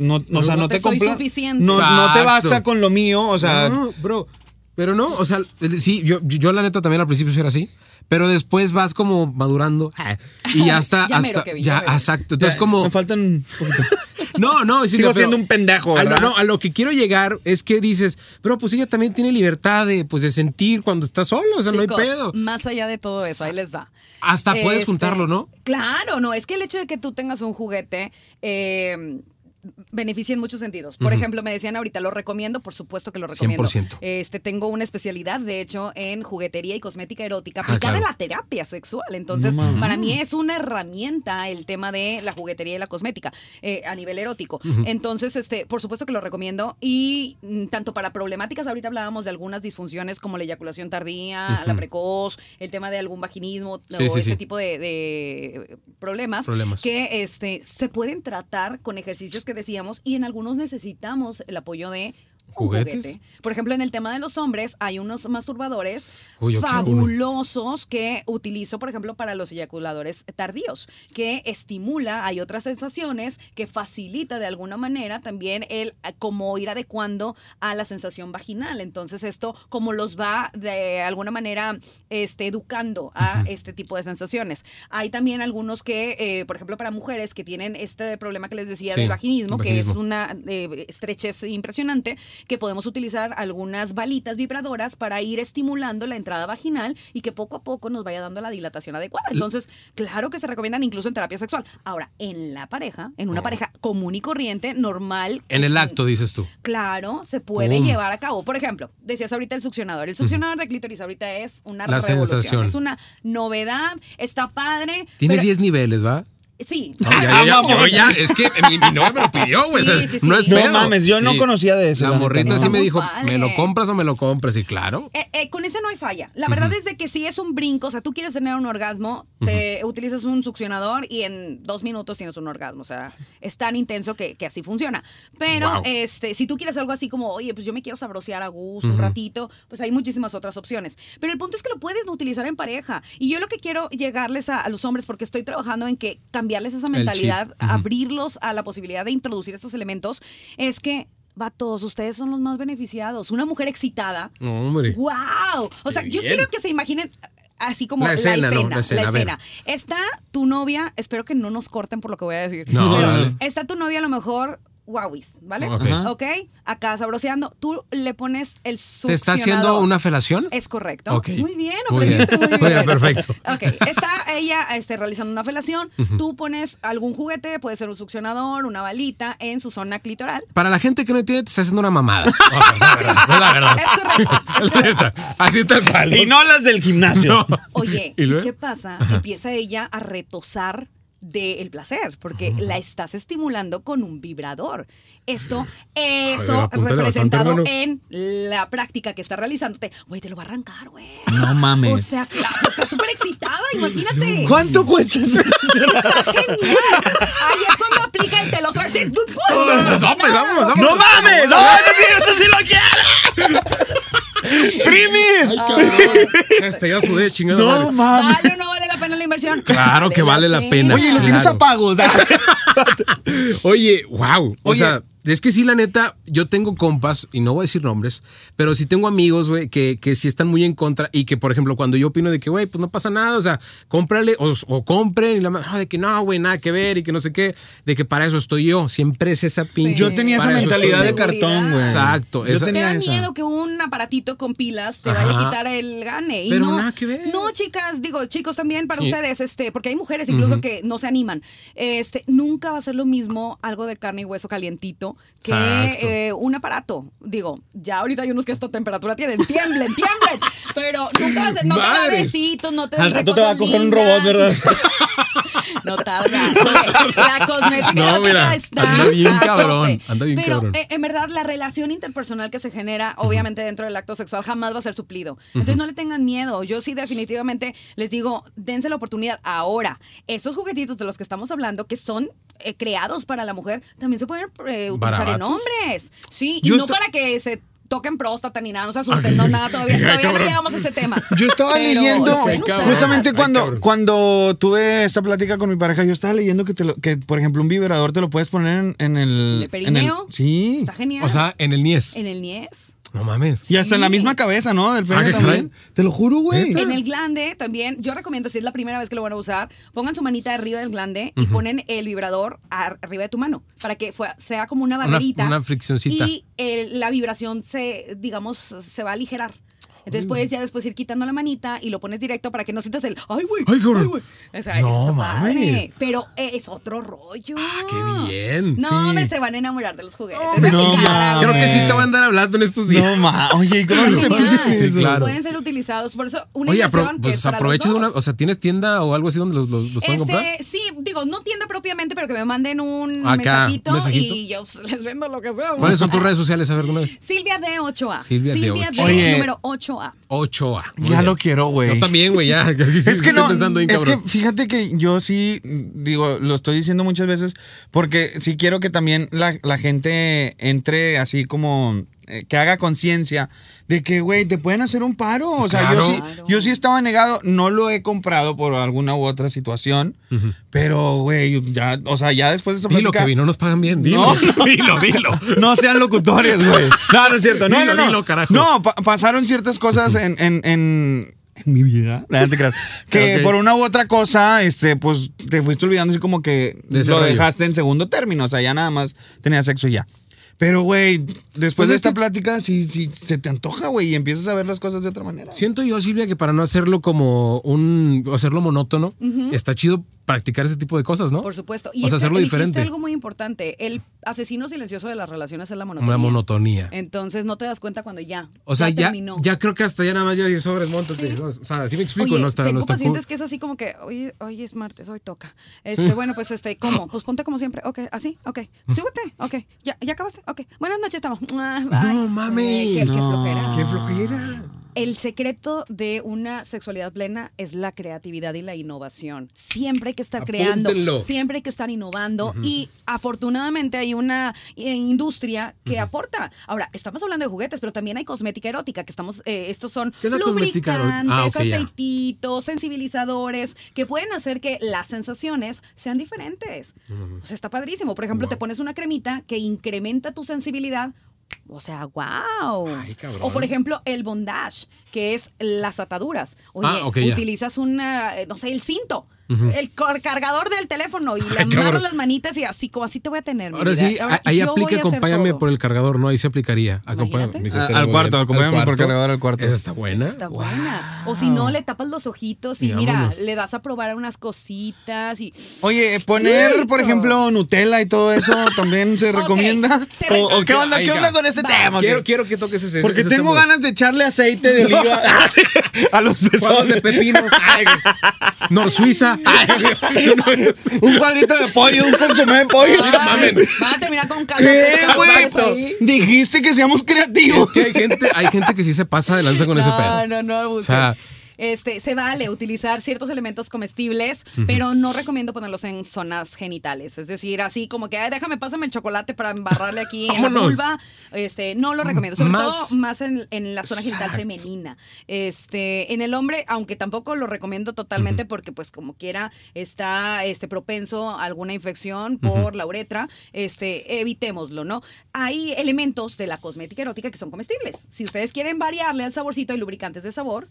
no, no, o sea, No no te te, soy suficiente. No, no te basta con lo mío, o sea, No, bro. Pero no, o sea, sí, yo, yo la neta también al principio sí era así, pero después vas como madurando ah, y ya está, Ya mero, hasta, Kevin, ya exacto. Entonces ya, como, me faltan un poquito. no, no, Sigo pero siendo un pendejo, a lo, no, a lo que quiero llegar es que dices, pero pues ella también tiene libertad de, pues, de sentir cuando está solo, o sea, no hay pedo. Más allá de todo eso, ahí les va. Hasta puedes Este, juntarlo, ¿no? Claro, no, es que el hecho de que tú tengas un juguete eh, beneficia en muchos sentidos. Por ejemplo, me decían ahorita, lo recomiendo, por supuesto que lo recomiendo. 100%. Este, tengo una especialidad, de hecho, en juguetería y cosmética erótica Ah, aplicada claro. a la terapia sexual. Entonces, para mí es una herramienta el tema de la juguetería y la cosmética eh, a nivel erótico. Entonces, este, por supuesto que lo recomiendo. Y mm, tanto para problemáticas, ahorita hablábamos de algunas disfunciones como la eyaculación tardía, la precoz, el tema de algún vaginismo Sí, o sí, este sí. tipo de, de problemas, Problemas. que este, se pueden tratar con ejercicios que decíamos y en algunos necesitamos el apoyo de un ¿Juguetes? juguete. Por ejemplo, en el tema de los hombres hay unos masturbadores Uy, fabulosos que utilizo, por ejemplo, para los eyaculadores tardíos, que estimula, hay otras sensaciones que facilita de alguna manera también el eh, como ir adecuando a la sensación vaginal. Entonces esto como los va de alguna manera este, educando a este tipo de sensaciones. Hay también algunos que, eh, por ejemplo, para mujeres que tienen este problema que les decía Sí, del vaginismo, que es vaginismo. una eh, estrechez impresionante, que podemos utilizar algunas balitas vibradoras para ir estimulando la entrada vaginal y que poco a poco nos vaya dando la dilatación adecuada. Entonces, claro que se recomiendan incluso en terapia sexual. Ahora, en la pareja, en una pareja común y corriente, normal. En el acto, dices tú. Claro, se puede Pum. llevar a cabo. Por ejemplo, decías ahorita el succionador. El succionador de clítoris ahorita es una La revolución. sensación. Es una novedad, está padre. Tiene pero- 10 niveles, ¿va? Sí. No, ya, ya, ya, yo ya, es que mi, mi novia me lo pidió, güey. Sí, sí, sí. No es No pedo. mames, yo no conocía de eso, La morrita sí me dijo, padre. ¿me lo compras o me lo compras? Y claro. Eh, eh, con ese no hay falla. La verdad es de que si es un brinco, o sea, tú quieres tener un orgasmo, te utilizas un succionador y en dos minutos tienes un orgasmo. O sea, es tan intenso que, que así funciona. Pero Wow. este, si tú quieres algo así como, oye, pues yo me quiero sabrosear a gusto un ratito, pues hay muchísimas otras opciones. Pero el punto es que lo puedes utilizar en pareja. Y yo lo que quiero llegarles a, a los hombres, porque estoy trabajando en que cambiarles esa mentalidad, abrirlos a la posibilidad de introducir estos elementos, es que vatos, ustedes son los más beneficiados. Una mujer excitada. No, hombre. ¡Wow! O sea, Qué yo bien. quiero que se imaginen así como La la escena, escena, ¿no? La la escena, escena. Está tu novia, espero que no nos corten por lo que voy a decir. No, pero está tu novia a lo mejor guauis, ¿vale? Ok. Ajá. Ok, acá sabroseando, tú le pones el ¿Te está haciendo succionador. una felación? Es correcto. Ok. Muy bien, Muy bien. muy bien. Muy bien, perfecto. Ok, está ella este, realizando una felación. Tú pones algún juguete, puede ser un succionador, una balita, en su zona clitoral. Para la gente que no entiende, te está haciendo una mamada. O sea, es la verdad, es la verdad. Es correcto. Así tal cual. Y no las del gimnasio. No. Oye, ¿Y qué pasa? Empieza ella a retosar del placer, porque la estás estimulando con un vibrador. Esto, eso representado bastante, en la práctica que está realizándote. Güey, te lo va a arrancar, güey. No mames. O sea, claro, está súper excitada, imagínate. ¿Cuánto cuesta eso? Está genial. Ahí es cuando aplica el te lo vamos, vamos. ¡No mames! ¡No, eso sí, eso sí lo quiero! ¡Primis! Este, ya sudé, chingada No mames. Inversión? Claro que vale la pena. Oye, lo tienes Claro. a pagos. Oye, wow. O Oye. sea, es que sí, la neta, yo tengo compas, y no voy a decir nombres, pero sí tengo amigos, güey, que, que sí están muy en contra y que, por ejemplo, cuando yo opino de que, güey, pues no pasa nada, o sea, cómprale o, o compren, y la ah, de que no, güey, nada que ver y que no sé qué, de que para eso estoy yo. Siempre es esa pinche. Yo tenía esa mentalidad de cartón, güey. Exacto, Yo esa- Te tenía da esa. miedo que un aparatito con pilas te Ajá. vaya a quitar el gane. Y Pero no, nada que ver. No, chicas, digo, chicos también para Sí. ustedes, este, porque hay mujeres incluso que no se animan. Este, nunca va a ser lo mismo algo de carne y hueso calientito que eh, un aparato. Digo, ya ahorita hay unos que hasta temperatura tienen, tiemblen, tiemblen. Pero nunca va a ser, no te da besitos, no te Al rato te va a coger un robot, ¿verdad? No tarda. Oye, La cosmética No, ahorita mira, está anda bien cabrón, anda bien Pero, cabrón. eh, en verdad, la relación interpersonal que se genera, obviamente, dentro del acto sexual jamás va a ser suplido. Entonces, no le tengan miedo. Yo sí, definitivamente, les digo, dense la oportunidad. Ahora, estos juguetitos de los que estamos hablando, que son eh, creados para la mujer, también se pueden eh, utilizar en hombres. Sí, y Yo no para que se toquen próstata ni nada, no se asusten, no, nada, todavía, todavía no llegamos a ese tema. Yo estaba Pero leyendo, justamente cuando, cuando tuve esta plática con mi pareja, yo estaba leyendo que, te lo- que por ejemplo, un vibrador te lo puedes poner en, en el... ¿El en el- perineo? sí. Está genial. O sea, en el Nies. en el Nies. No mames. Y hasta en la misma cabeza, ¿no? Del pene Ah, ¿qué también. Te lo juro, güey. En el glande también, yo recomiendo, si es la primera vez que lo van a usar, pongan su manita arriba del glande y ponen el vibrador ar- arriba de tu mano para que fue- sea como una barrerita. una friccioncita. Y el- la vibración se, digamos, se va a aligerar. Entonces puedes ya después ir quitando la manita y lo pones directo para que no sientas el ¡ay, güey! Ay, güey". O sea, No, mames. Pero es otro rollo. Ah, qué bien. No, Sí. hombre, se van a enamorar de los juguetes. No, de no. Creo que sí te voy a andar hablando en estos días. No, ma. Oye, ¿y cómo se puede Sí, claro. Pueden ser utilizados. Por eso, una Oye, que pues es para los aprovecha de dos. una, o sea, ¿tienes tienda o algo así donde los, los- los pueden comprar? Este, sí, digo, no tienda propiamente, pero que me manden un Acá, mensajito, un mensajito. y yo pues, les vendo lo que sea. ¿Cuáles son tus redes sociales? A ver, de una vez. Silvia D8A. Silvia D8A. D, Oye. número 8A. 8A. Muy Ya bien. lo quiero, güey. Yo también, güey, ya. Sí, sí, es sí, que estoy no, pensando bien, es que fíjate que yo sí, digo, lo estoy diciendo muchas veces, porque sí quiero que también la, la gente entre así como, que haga conciencia de que, güey, te pueden hacer un paro. O sea, yo sí, yo sí estaba negado, no lo he comprado por alguna u otra situación, pero, güey, ya, o sea, ya después de esta Dilo, plática- Kevin, no nos pagan bien. Dilo, No. dilo, dilo. No sean locutores, güey. No, no es cierto. No, Dilo, no, no. dilo, carajo. No, pa- pasaron ciertas cosas en, en, en, en mi vida. Que por una u otra cosa, este, pues te fuiste olvidando así como que De lo rollo. dejaste en segundo término. O sea, ya nada más tenía sexo y ya. Pero, güey, después Pues de es esta que- plática, sí, sí, se te antoja, güey, y empiezas a ver las cosas de otra manera. Siento yo, Silvia, que para no hacerlo como un. hacerlo monótono, está chido practicar ese tipo de cosas, ¿no? Por supuesto. O Y sea, es que hacerlo diferente. algo muy importante. El asesino silencioso de las relaciones es la monotonía. Una monotonía. Entonces no te das cuenta cuando ya. O sea, ya, terminó. ya creo que hasta ya nada más ya dices, sobres, montate. ¿no? O sea, así me explico, Oye, no está, tengo no está pacientes cool. que es así como que, hoy, hoy es martes, hoy toca. Este, bueno, pues este, ¿cómo? Pues ponte como siempre. Ok, así, ok. Súbete, ok. ¿Ya, ya acabaste? Ok. Buenas noches, estamos. No mames. qué, qué No. flojera. ¡Qué flojera! El secreto de una sexualidad plena es la creatividad y la innovación. Siempre hay que estar creando, siempre hay que estar innovando y afortunadamente hay una eh, industria que aporta. Ahora, estamos hablando de juguetes, pero también hay cosmética erótica, que estamos, eh, estos son lubricantes, Ah, ya. aceititos, sensibilizadores, que pueden hacer que las sensaciones sean diferentes. O sea, está padrísimo. Por ejemplo, te pones una cremita que incrementa tu sensibilidad. O sea, wow. Ay. O por ejemplo, el bondage, que es las ataduras. Oye, Ah, ok, ya. utilizas una, eh, no sé, el cinto. El car- cargador del teléfono y le amarro las manitas y así como así te voy a tener. Ahora sí, Ahora, ahí aplica acompáñame todo. por el cargador, ¿no? Ahí se aplicaría. Acompáñame. Ah, al cuarto, acompáñame Al por cuarto. cargador al cuarto. Esa está buena. Está buena. O si no, le tapas los ojitos y Y mira, vámonos. le das a probar unas cositas y. Oye, poner, por ejemplo, Nutella y todo eso también se recomienda. se O, o qué onda, qué onda con ese Va. tema? Quiero, quiero que toques ese Porque ese tengo tema. ganas de echarle aceite de oliva a los pezones. de pepino. Ay, Nor Suiza. Ay, Un cuadrito de pollo, un consomé de pollo. Mira, mamen. Van a terminar con caldo ¿Qué, güey? Dijiste que seamos creativos. Es que hay gente, hay gente que sí se pasa de lanza con ese pedo. No, no, no. O sea- este, se vale utilizar ciertos elementos comestibles, pero no recomiendo ponerlos en zonas genitales. Es decir, así como que, "Ay, déjame, pásame el chocolate para embarrarle aquí en la vulva. Este, no lo recomiendo. Sobre Más- todo más en, en la zona genital Exacto. femenina. Este, en el hombre, aunque tampoco lo recomiendo totalmente porque, pues, como quiera, está este, propenso a alguna infección por la uretra. Este, evitémoslo, ¿no? Hay elementos de la cosmética erótica que son comestibles. Si ustedes quieren variarle al saborcito, hay lubricantes de sabor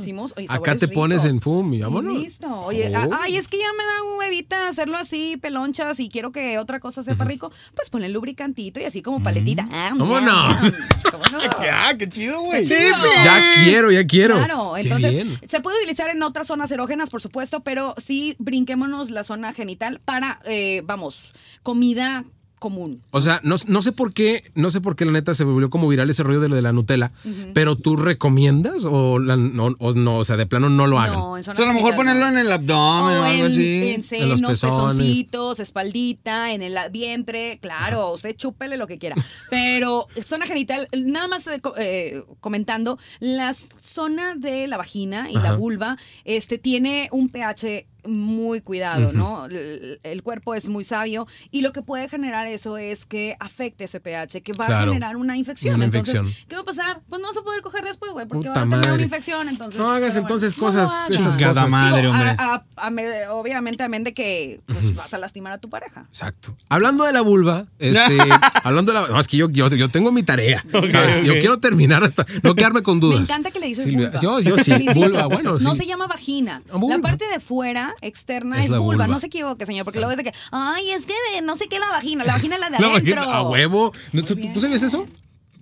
buenísimos. Oye, Acá te pones ricos. en pum y vámonos. listo. Oye, Oh. ay, es que ya me da huevita hacerlo así, pelonchas, y quiero que otra cosa sepa rico, pues ponle lubricantito y así como paletita. Ah, Vámonos. miam. ¿Cómo no? Ah, qué chido, güey. Chido. Ya quiero, ya quiero. Claro, entonces bien. se puede utilizar en otras zonas erógenas, por supuesto, pero sí brinquémonos la zona genital para, eh, vamos, comida común. O sea, no, no sé por qué, no sé por qué la neta se volvió como viral ese rollo de lo de la Nutella, pero tú recomiendas o, la- no, o no, o sea, de plano no lo hagan. No, en zona O sea, a lo mejor ponerlo no. en el abdomen o, O algo en, así. en En los senos, pezones. pezoncitos, espaldita, en el vientre, claro, usted chúpele lo que quiera. Pero zona genital, nada más eh, eh, comentando, la zona de la vagina y la vulva este, tiene un pH muy cuidado, ¿no? El, el cuerpo es muy sabio y lo que puede generar eso es que afecte ese pH, que va Claro. a generar una infección. Una entonces, infección. ¿qué va a pasar? Pues no vas a poder coger después, güey, porque Puta va a tener madre. una infección. Entonces, No hagas bueno, entonces no cosas, hagas. esas cosas. madre, Digo, hombre. a- a- a me- obviamente, de que pues, vas a lastimar a tu pareja. Exacto. Hablando de la vulva, este, hablando de la, no, es que yo, yo, yo tengo mi tarea, ¿sabes? Yo quiero terminar hasta, no quedarme con dudas. Me encanta que le dices Silvia, vulva. Yo, yo sí, vulva, bueno, No sí. se llama vagina. Ah, vulva. La parte de fuera, externa, Es vulva. vulva. No se equivoque, señor, porque luego es de que, ay, es que no sé qué es la vagina. La vagina es la de La adentro. vagina, a huevo. ¿No, ¿Tú, bien. ¿Tú sabías eso?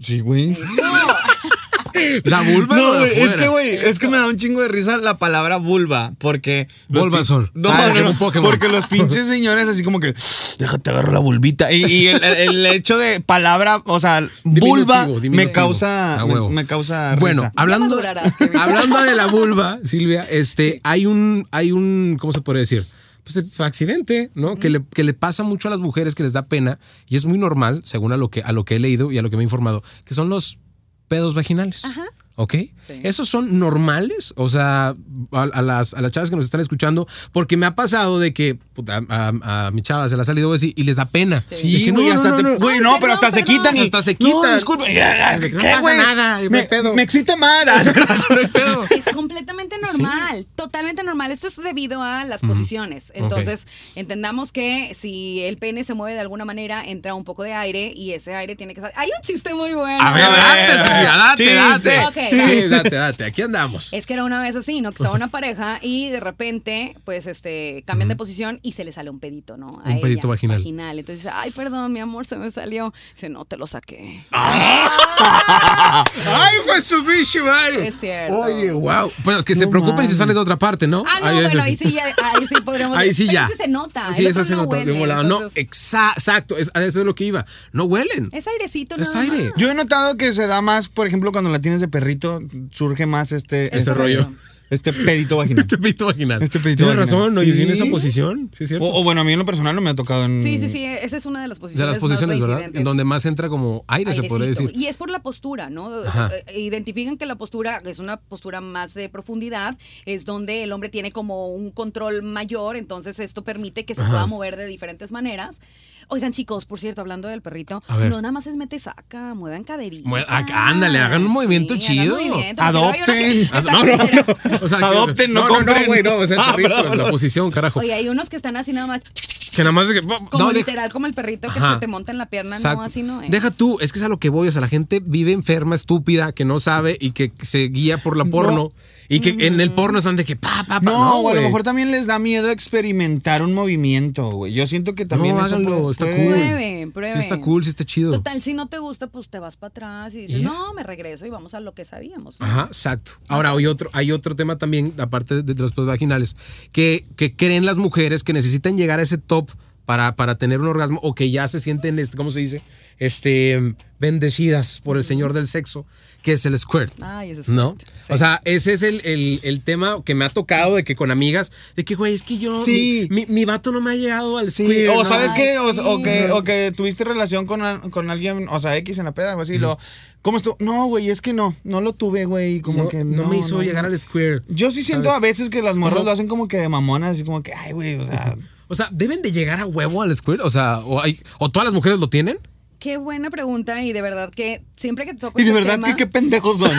Sí, güey. La vulva No, güey, es que, güey, es que me da un chingo de risa la palabra vulva, porque... Bulbasaur. No, Ah, no, Pokémon. porque los pinches señores así como que, déjate agarrar la vulvita. Y, y el, el hecho de palabra, o sea, vulva, Diminutivo, me causa, me, causa Bueno, hablando, hablando de la vulva, Silvia, este, hay un, hay un, ¿cómo se puede decir? Pues accidente, ¿no? Que le, que le pasa mucho a las mujeres que les da pena y es muy normal, según a lo que, a lo que he leído y a lo que me he informado, que son los pedos vaginales. ¿Ok? ¿Esos son normales? O sea, a, a las, a las chavas que nos están escuchando, porque me ha pasado de que puta, a, a mi chava se le ha salido así y les da pena. Sí, güey, no, hasta no, te- no, no. güey, Ay, no, pero perdón, hasta se quitan y Hasta se No, quitan. disculpa. No ¿Qué, pasa güey? nada, no hay me, pedo. me excita más. No hay pedo. Es completamente normal, totalmente normal. Esto es debido a las posiciones. Entonces, entendamos que si el pene se mueve de alguna manera, entra un poco de aire y ese aire tiene que salir. Hay un chiste muy bueno. A ver, date, Silvia, date, date. Sí, date, date. Aquí andamos. Es que era una vez así, ¿no? Que estaba una pareja y de repente, pues, este, cambian de posición y se le sale un pedito, ¿no? A Un ella, pedito vaginal. Entonces dice, ay, perdón, mi amor, se me salió. Dice, no, te lo saqué. ¡Ay, pues su bicho, madre! Es cierto. Oye, wow. Bueno, es que se preocupen si sale de otra parte, ¿no? Ah, no, Ahí, bueno, eso ahí sí, ya, ahí sí podríamos Ahí sí pero ya. ese se nota. Sí, eso se no nota huele. No, exa- exacto. Es, eso es lo que iba. No huelen. Es airecito, Es nada aire. más. Yo he notado que se da más, por ejemplo, cuando la tienes de perrito, surge más este... Ese este- rollo. Este pedito vaginal. Este pedito vaginal. Este pedito Tienes vaginal. razón, no, Sí. yo en esa posición. Sí, es cierto. O, o bueno, a mí en lo personal no me ha tocado en. Sí, sí, sí, esa es una de las de posiciones. las posiciones, más ¿verdad? En donde más entra como aire, se podría decir. Y es por la postura, ¿no? Ajá. Eh, Identifican que la postura es una postura más de profundidad, es donde el hombre tiene como un control mayor, entonces esto permite que se Ajá. pueda mover de diferentes maneras. Oigan, chicos, por cierto, hablando del perrito, no nada más es mete saca, muevan caderita. Acá, ándale, hagan un movimiento chido. Adopten. Ah, No, no, no. O sea, Adopten, no no, compren. No, güey, no, o sea, el Ah, perrito, perdón. la posición, carajo. Oye, hay unos que están así nada más, que nada más como no, deja- literal, como el perrito que Ajá. te monta en la pierna, Exacto. no, así no es. Deja tú, es que es a lo que voy. O sea, la gente vive enferma, estúpida, que no sabe y que se guía por la porno. Y que en el porno están de que pa, pa, pa. No, o a lo mejor también les da miedo experimentar un movimiento, güey. Yo siento que también no, eso háganlo, puede- está puede- cool. Prueben, prueben. Sí, está cool, sí está chido. Total, si no te gusta, pues te vas para atrás y dices, no, me regreso y vamos a lo que sabíamos. ¿no? Ajá, exacto. Ahora hay otro, hay otro tema también, aparte de, de los vaginales, que, que creen las mujeres que necesitan llegar a ese top para, para tener un orgasmo o que ya se sienten, este, ¿cómo se dice? Este, bendecidas por el señor del sexo, que es el squirt. Ay, ese es ¿No? correcto. Sí. O sea, ese es el, el- el tema que me ha tocado de que con amigas, de que, güey, es que yo, Sí. mi, mi, mi vato no me ha llegado al Sí, squirt. o ¿no? sabes Ay, qué, o, sí. o que, o que tuviste relación con, con alguien, o sea, X en la peda, o así, lo, ¿cómo estuvo? No, güey, es que no, no lo tuve, güey, como no, que no no. me hizo no, llegar no. al squirt. Yo sí siento ¿sabes? a veces que las morras lo hacen como que de mamonas, así como que, ay, güey, o sea. O sea, ¿deben de llegar a huevo al squirt? O sea, o, hay, o todas las mujeres lo tienen. Qué buena pregunta y de verdad que siempre que toco Y de este verdad tema- que qué pendejos son.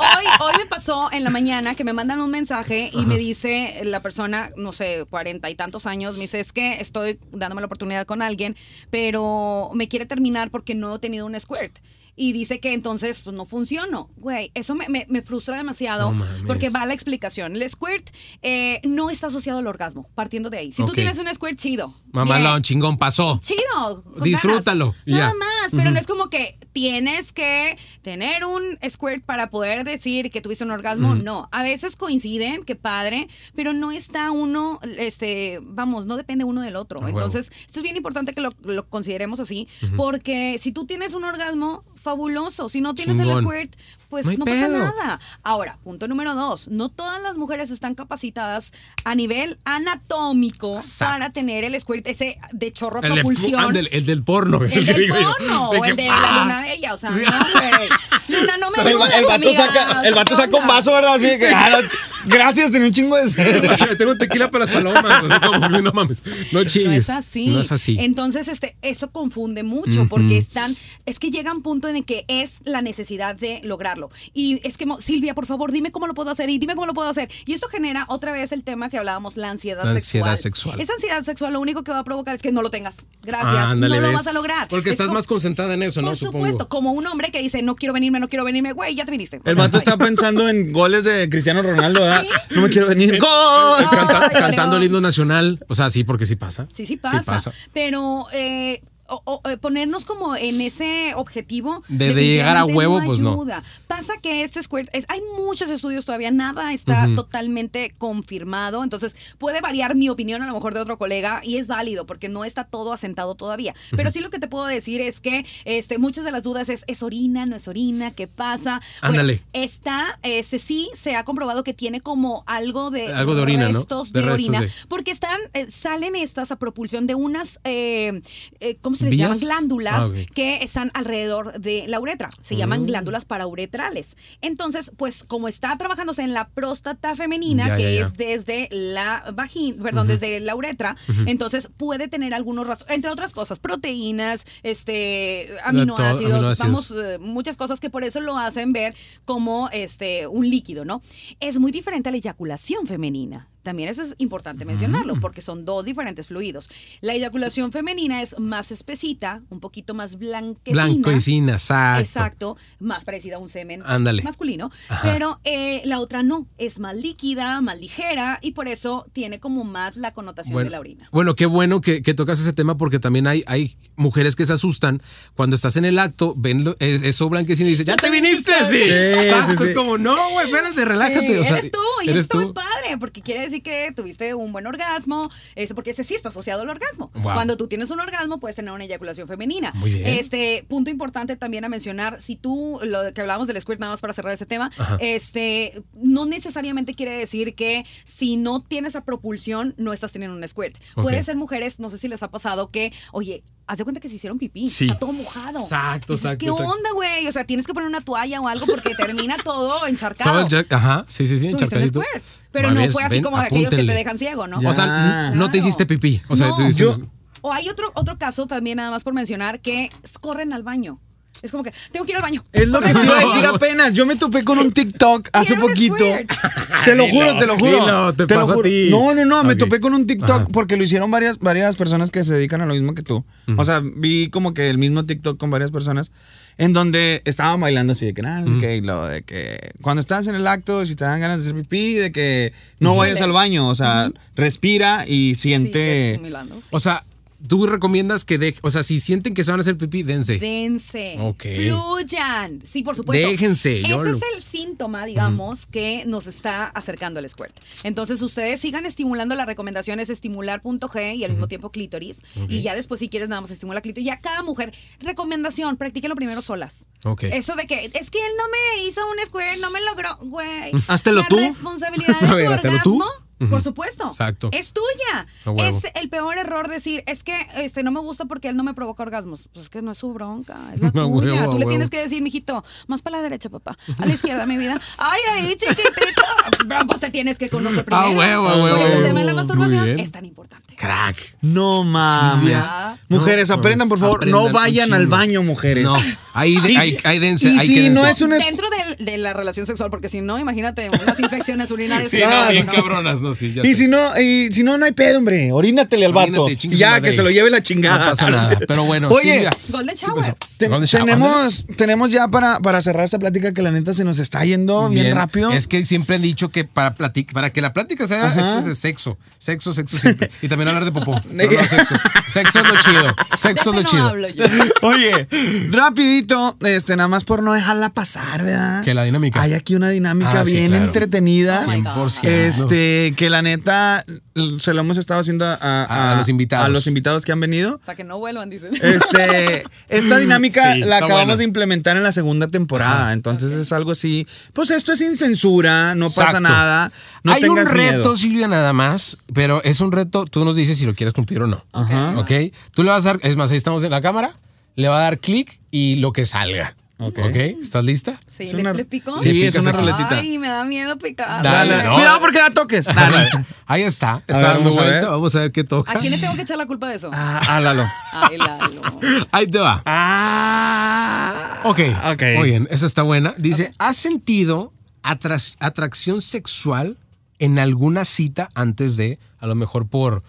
Hoy, hoy me pasó en la mañana que me mandan un mensaje y me dice la persona, no sé, cuarenta y tantos años, me dice, es que estoy dándome la oportunidad con alguien, pero me quiere terminar porque no he tenido un squirt. Y dice que entonces pues, no funciono. Güey, eso me, me- me frustra demasiado No porque va la explicación. El squirt eh, no está asociado al orgasmo, partiendo de ahí. Si Ok. tú tienes un squirt chido. Mamalón, bien, chingón, pasó. chido. Disfrútalo, y ya. Más, pero no es como que tienes que tener un squirt para poder decir que tuviste un orgasmo. No, a veces coinciden, qué padre, pero no está uno, este, vamos, no depende uno del otro. Entonces, esto es bien importante que lo, lo consideremos así, porque si tú tienes un orgasmo, fabuloso. Si no tienes el squirt, pues No no, pasa nada. Ahora, punto número dos, no todas las mujeres están capacitadas a nivel anatómico Exacto. para tener el squirt ese de chorro El, de- propulsión. ándale, el del porno. es El que del digo yo. porno De o que el de ¡pa! la luna bella, o sea, Sí. no, güey. Luna, no me ayudas, el vato saca, el vato ¿qué saca un vaso, ¿verdad? Así de que, ah, no, gracias, tenía un chingo de sed. Tengo tequila para las palomas. o sea, como que no mames. No No chingues. es así. No es así. Entonces, este, eso confunde mucho porque están, es que llega un punto en el que es la necesidad de lograrlo. Y es que, Silvia, por favor, dime cómo lo puedo hacer y dime cómo lo puedo hacer. Y esto genera otra vez el tema que hablábamos, la ansiedad, La sexual. ansiedad sexual. Esa ansiedad sexual lo único que va a provocar es que no lo tengas. Gracias. Ah, ándale, no lo ¿ves? vas a lograr. Porque Es estás como- más concentrada en eso, ¿no? Por Supongo. supuesto, como un hombre que dice, no quiero venirme, no quiero venirme, güey, ya te viniste. O El sea, vato está pensando en goles de Cristiano Ronaldo, ¿verdad? No me quiero venir. ¡Gol! Canta- Ay, cantando el himno nacional. O sea, sí, porque sí pasa. Sí, sí pasa. Pero eh, o- o- eh, ponernos como en ese objetivo De- de llegar a huevo, pues no. Pasa que este squirt es, hay muchos estudios todavía, nada está totalmente confirmado, entonces puede variar mi opinión a lo mejor de otro colega y es válido porque no está todo asentado todavía. Pero sí lo que te puedo decir es que este, muchas de las dudas es, ¿es orina, no es orina? ¿Qué pasa? Bueno, Ándale. Está, este sí se ha comprobado que tiene como algo de Algo de orina, ¿no? restos De de, restos orina, de- porque están, eh, salen estas a propulsión de unas, eh, eh, ¿cómo se les ¿Vías? llaman? Glándulas Ah, que están alrededor de la uretra. Se Mm. llaman glándulas parauretrales. Entonces, pues como está trabajándose en la próstata femenina, Ya, que ya, ya. es desde la vagina, perdón, desde la uretra, entonces puede tener algunos rastros, entre otras cosas, proteínas, este, aminoácidos, aminoácidos. vamos, eh, muchas cosas que por eso lo hacen ver como este un líquido, ¿no? Es muy diferente a la eyaculación femenina. También eso es importante mencionarlo, porque son dos diferentes fluidos. La eyaculación femenina es más espesita, un poquito más blanquecina. Blanquecina, exacto. Exacto, más parecida a un semen Ándale. masculino. Ajá. Pero eh, la otra no, es más líquida, más ligera y por eso tiene como más la connotación de la orina. Bueno, qué bueno que, que tocas ese tema porque también hay, hay mujeres que se asustan cuando estás en el acto, ven lo- es- eso blanquecino y dices, ¡ya te viniste! Sí. Sí, Exacto, sí, Es como, no, güey, espérate, relájate. Sí, o sea, eres tú, y eres tú. padre, porque quiere decir que tuviste un buen orgasmo, eso porque ese sí está asociado al orgasmo. Wow. Cuando tú tienes un orgasmo, puedes tener una eyaculación femenina. Muy bien. Este punto importante también a mencionar, si tú, lo que hablábamos del squirt, nada más para cerrar ese tema, este, no necesariamente quiere decir que si no tienes esa propulsión, no estás teniendo un squirt. Ok. Puede ser mujeres, no sé si les ha pasado que, oye, haz de cuenta que se hicieron pipí, Sí. está todo mojado. Exacto, Dices, exacto, ¿Qué exacto. onda, güey? O sea, tienes que poner una toalla o algo porque termina todo encharcado. el Jack- Ajá, sí, sí, sí, encharcadito. pero A no ver, fue así ven, como de aquellos que te dejan ciego, ¿no? O sea, no te hiciste pipí. O sea, No, tú dices- yo- O hay otro, otro caso también, nada más por mencionar, que corren al baño. Es como que, tengo que ir al baño. Es lo que te iba a decir apenas. Yo me topé con un TikTok hace poquito. Te lo juro, te lo juro. dilo, te lo a juro. ti. No, no, no. Me topé con un TikTok Ajá. porque lo hicieron varias, varias personas que se dedican a lo mismo que tú. O sea, vi como que el mismo TikTok con varias personas en donde estaban bailando así de que nada, qué, y lo de que cuando estás en el acto, si te dan ganas de hacer pipí, de que no vayas al baño. O sea, respira y Sí, siente. es Milano, sí. O sea, tú recomiendas que de, o sea, si sienten que se van a hacer pipí, dense. Dense. Ok. Fluyan. Sí, por supuesto. Déjense, Ese lo- es el síntoma, digamos, que nos está acercando al squirt. Entonces, ustedes sigan estimulando. La recomendación es estimular.g y al mismo tiempo clítoris. Y ya después, si quieres, nada más estimula clítoris. Ya cada mujer, recomendación, practíquenlo primero solas. Ok. Eso de que es que él no me hizo un squirt, no me logró, güey. Háztelo La tú. responsabilidad de A ver, tu háztelo tú. Por supuesto. Exacto. Es tuya. Es el peor error decir, es que este no me gusta porque él no me provoca orgasmos. Pues es que no es su bronca, es la A tuya. huevo, Tú le huevo. tienes que decir, mijito, más para la derecha, papá. A la izquierda, mi vida. Ay, ay, chiquitito. Pero, Pues te tienes que conocer primero. A huevo, Por huevo, eso el tema de la masturbación es tan importante. Crack. No mames. Mujeres, No, aprendan, por pues, favor. aprendan no vayan al baño, mujeres. No, ahí, de- Y ahí, si- ahí dense. y si no es un es- Dentro de, de la relación sexual, porque si no, imagínate unas infecciones urinarias. Sí, no, Ah, bien no. cabronas, no, sí, ya Y sé. si no, y si no, no hay pedo, hombre. Orínatele al. Orínate, Ya, que se lo lleve la chingada. No pasa nada. Pero bueno, Oye, Silvia. Golden shower. Tenemos, tenemos ya para, para cerrar esta plática que la neta se nos está yendo bien, rápido. Es que siempre han dicho que para, platic- para que la plática sea Ajá. es de sexo. Sexo, sexo siempre. Y también hablar de popó. Pero no sexo. Sexo es lo chido. Sexo es lo no chido. hablo yo. Oye, rapidito, este, nada más por no dejarla pasar, ¿verdad? Que la dinámica. Hay aquí una dinámica Ah, sí, bien claro. entretenida. Oh my God. 100%. Este, que la neta se lo hemos estado haciendo a, A- a los invitados. a los invitados que han venido. Para que no vuelvan, dicen. Este, esta dinámica Sí, la acabamos de implementar en la segunda temporada. Entonces es algo así. Pues esto es sin censura, no pasa nada. No Hay un reto, miedo. Silvia, nada más, pero es un reto, tú nos dices si lo quieres cumplir o no. Ajá. ¿Ok? Tú le vas a dar, es más, ahí estamos en la cámara, le va a dar clic y lo que salga. Ok. ¿Ok? ¿Estás lista? Sí, Es ¿le, una- le picó? Sí, Le es una ruletita. Ay, me da miedo picar. Dale, Dale, no. Cuidado porque da toques. Dale. Ahí está, está ver, dando vamos a vuelta, ver. vamos a ver qué toca. ¿A quién le tengo que echar la culpa de eso? Ah, álalo. Ay, Lalo. Ahí te va. Ah. Ok. Ok. Muy bien, esa está buena. Dice, ¿has sentido atracción sexual en alguna cita antes de, a lo mejor por,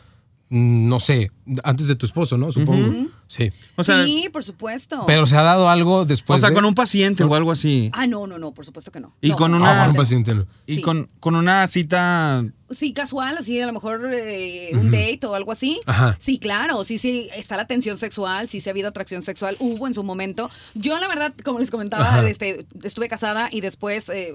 mm, no sé, antes de tu esposo, ¿no? Supongo. Sí. O sea, sí, por supuesto. Pero se ha dado algo después o sea de- con un paciente o algo así. Ah, no, no, no, por supuesto que no. Y No, con una- Ah, con un paciente. no. Y Sí. con, con una cita. Sí, casual, así, a lo mejor eh, un date o algo así. Ajá. Sí, claro, sí, sí, está la tensión sexual, sí, sí ha habido atracción sexual, hubo en su momento. Yo, la verdad, como les comentaba, Ajá. este, estuve casada y después eh,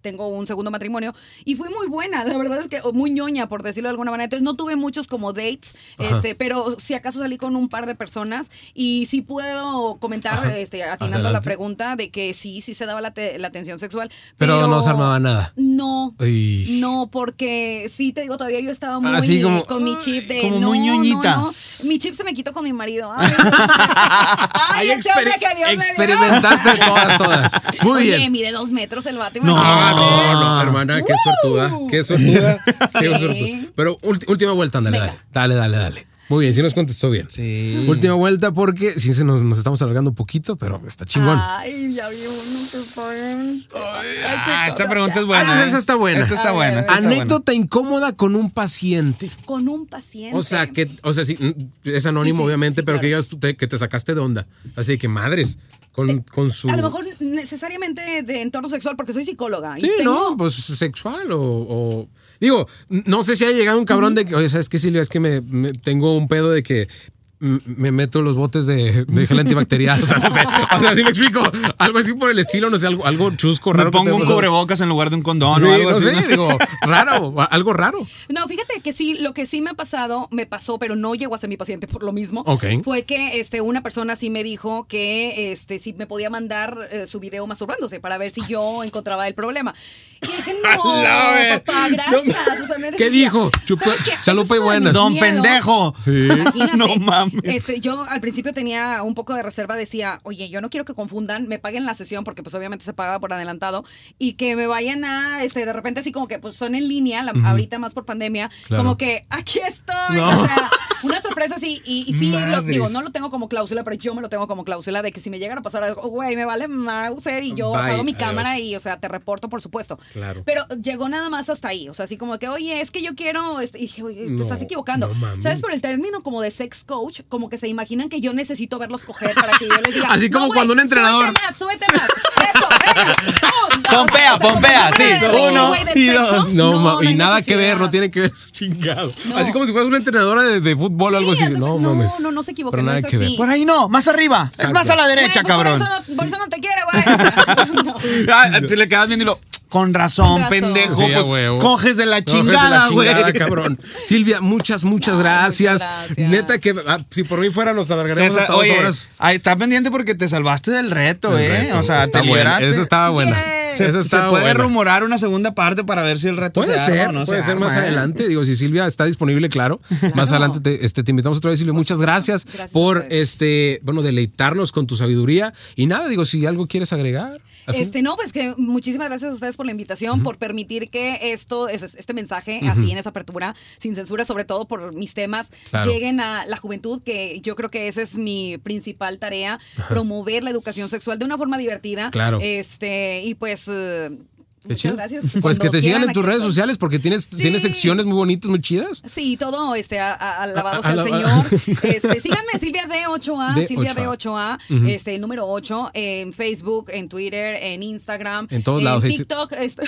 tengo un segundo matrimonio y fui muy buena, la verdad es que muy ñoña, por decirlo de alguna manera. Entonces, no tuve muchos como dates, este, pero si acaso salí con un par de personas y sí puedo comentar, Ajá. este, atinando a la Adelante. pregunta de que sí, sí se daba la, te- la tensión sexual. Pero no se armaba nada. No. No, porque sí, te digo, todavía yo estaba muy Así como- con mi chip de. como no, muy ñoñita. no. Mi chip se me quitó con mi marido. Ay, Ay, exper- que Dios me dio. experimentaste todas, todas. Muy Oye, bien. mide dos metros el vato. No, no, no, hermana, qué suertuda. Qué suertuda. Qué suertuda. Pero última vuelta, Venga. dale. Dale, dale, dale. Muy bien, sí nos contestó bien. Sí. Última vuelta porque sí se nos, nos estamos alargando un poquito, pero está chingón. Ay, ya vi uno que. Ah, esta pregunta es buena. Ah, ¿eh? esa está buena. Esta está buena. esta está buena. Anécdota incómoda con un paciente. Con un paciente. O sea, que, o sea, sí, mm, es anónimo, Sí, sí, obviamente, sí, pero que digas tú te- que te sacaste de onda. Así de que madres, con, con su. A lo mejor necesariamente de entorno sexual, porque soy psicóloga. y Sí, tengo- no, pues sexual o, o- Digo, no sé si ha llegado un cabrón de que, oye, ¿sabes qué, Silvia? Es que me, me- tengo un pedo de que me meto los botes de, de gel antibacterial. O sea, no sé. O sea, así me explico. Algo así por el estilo, no sé, algo, algo chusco, raro. Me pongo un cubrebocas en lugar de un condón sí, o algo no así. sé, no sé. digo, raro, algo raro. No, fíjate que sí, lo que sí me ha pasado, me pasó, pero no llegó a ser mi paciente por lo mismo. Ok. Fue que este, una persona sí me dijo que este, si me podía mandar eh, su video masturbándose para ver si yo encontraba el problema. Y dije, no, papá, gracias. O sea, me ¿Qué decía, dijo? Chupa- chalupa y buenas. Don miedos. pendejo. Sí. Imagínate. No mames. Este, yo al principio tenía un poco de reserva, decía, oye, yo no quiero que confundan, me paguen la sesión, porque pues obviamente se paga por adelantado, y que me vayan a, este, de repente así como que pues son en línea, la- ahorita más por pandemia, Claro. como que aquí estoy, No. o sea, una sorpresa así, y, y sí, lo, digo, no lo tengo como cláusula, pero yo me lo tengo como cláusula de que si me llegan a pasar güey, me vale Mauser y yo apago mi adiós. cámara y, o sea, te reporto, por supuesto. Claro. Pero llegó nada más hasta ahí, o sea, así como que, oye, es que yo quiero, este, y dije, oye, te No, estás equivocando. no. ¿Sabes? Por el término como de sex coach, como que se imaginan que yo necesito verlos coger para que yo les diga. Así como "No, cuando un entrenador- Súbete más, súbete más. Eso, venga. Pompea, o sea, pompea, sí. Uno y dos. No, ma- y nada que ver, no tiene que ver, es chingado. No. Así como si fueras una entrenadora de, de fútbol o algo Sí, así. No, mames. no, no, no se equivoquen, Pero no nada es que ver. Por ahí no, más arriba. Es más a la derecha, cabrón. Por eso, por eso no te quiero, güey. No. Ah, te le quedas viendo y lo. Con razón, Con razón. pendejo. Sí, pues, huevo. coges de la Coges de la chingada, güey. cabrón. Silvia, muchas, muchas gracias. muchas gracias. Neta que ah, si por mí fuera nos alargaremos hasta dos horas. ahí está pendiente porque te salvaste del reto, El ¿eh? reto. O sea, Está te buena. liberaste. Esa estaba buena. Yay. Se, Esa se estaba puede buena. rumorar una segunda parte para ver si el reto Puede se ser, arma no puede se ser más ¿eh? adelante. Digo, si Silvia está disponible, claro. Más adelante te, este, te invitamos otra vez, Silvia. Muchas gracias, Gracias por este, bueno, deleitarnos con tu sabiduría. Y nada, digo, si algo quieres agregar. Este, no, pues que muchísimas gracias a ustedes por la invitación, por permitir que esto, es- este mensaje, así en esa apertura, sin censura, sobre todo por mis temas, Claro. lleguen a la juventud, que yo creo que esa es mi principal tarea, promover la educación sexual de una forma divertida. Claro. Este, y pues. Qué muchas chido. gracias. Pues Cuando que te sigan en tus redes estoy. sociales porque tienes, tienes secciones muy bonitas, muy chidas. Sí, todo este, a- a- alabado A- sea el alaba- Señor. Este, síganme, Silvia D8A, D8A. Silvia D8A, este, el número 8, en Facebook, en Twitter, en Instagram, En todos lados. TikTok. este-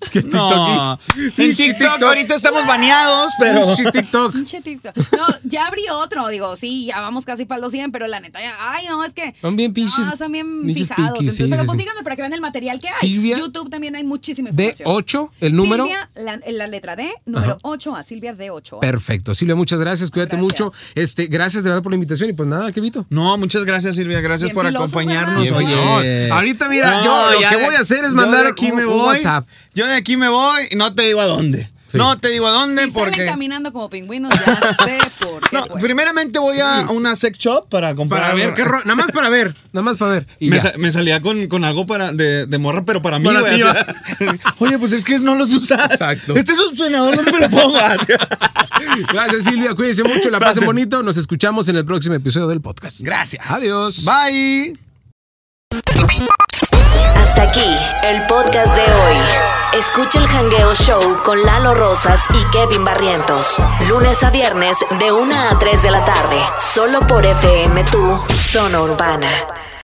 ¿Qué No, TikTok? en TikTok, ahorita estamos baneados, pero. Sí, TikTok. Pinche TikTok. No, ya abrí otro, digo, sí, ya vamos casi para los 100, pero la neta ya, ay, no, es que Son bien pinches- No, son bien pinches fijados. sí, entonces, pero sí, pues sí. síganme para que vean el material que hay. Silvia YouTube también hay muchísima información. D8, el número. Silvia, la, la letra D, número 8 a Silvia D8. Perfecto. Silvia, muchas gracias. Cuídate Gracias. mucho. Este, gracias de verdad por la invitación. Y pues nada, Kevito. No, muchas gracias, Silvia. Gracias Bien por filósofa. acompañarnos. Bien, Oye, no, ahorita mira, yo lo ya que voy a hacer es mandar aquí un- me voy. WhatsApp. Yo de aquí me voy y no te digo a dónde. Sí. No te digo a dónde Si salen porque. caminando como pingüinos, ya sé por qué. No, fue. primeramente voy a una sex shop para comprar. Para ver qué ro- Nada más para ver. Nada más para ver. Y me, ya. sa- me salía con, con algo para de, de morra, pero para mí, Para güey, ti, o sea, Oye, pues es que no los usas. Exacto. Este succionador no me lo pongas. Gracias, Silvia. Cuídense mucho. La pasen Gracias. bonito. Nos escuchamos en el próximo episodio del podcast. Gracias. Adiós. Bye. Hasta aquí el podcast de hoy. Escucha el Hangueo Show con Lalo Rosas y Kevin Barrientos. Lunes a viernes de 1 a 3 de la tarde. Solo por FM Tu Zona Urbana.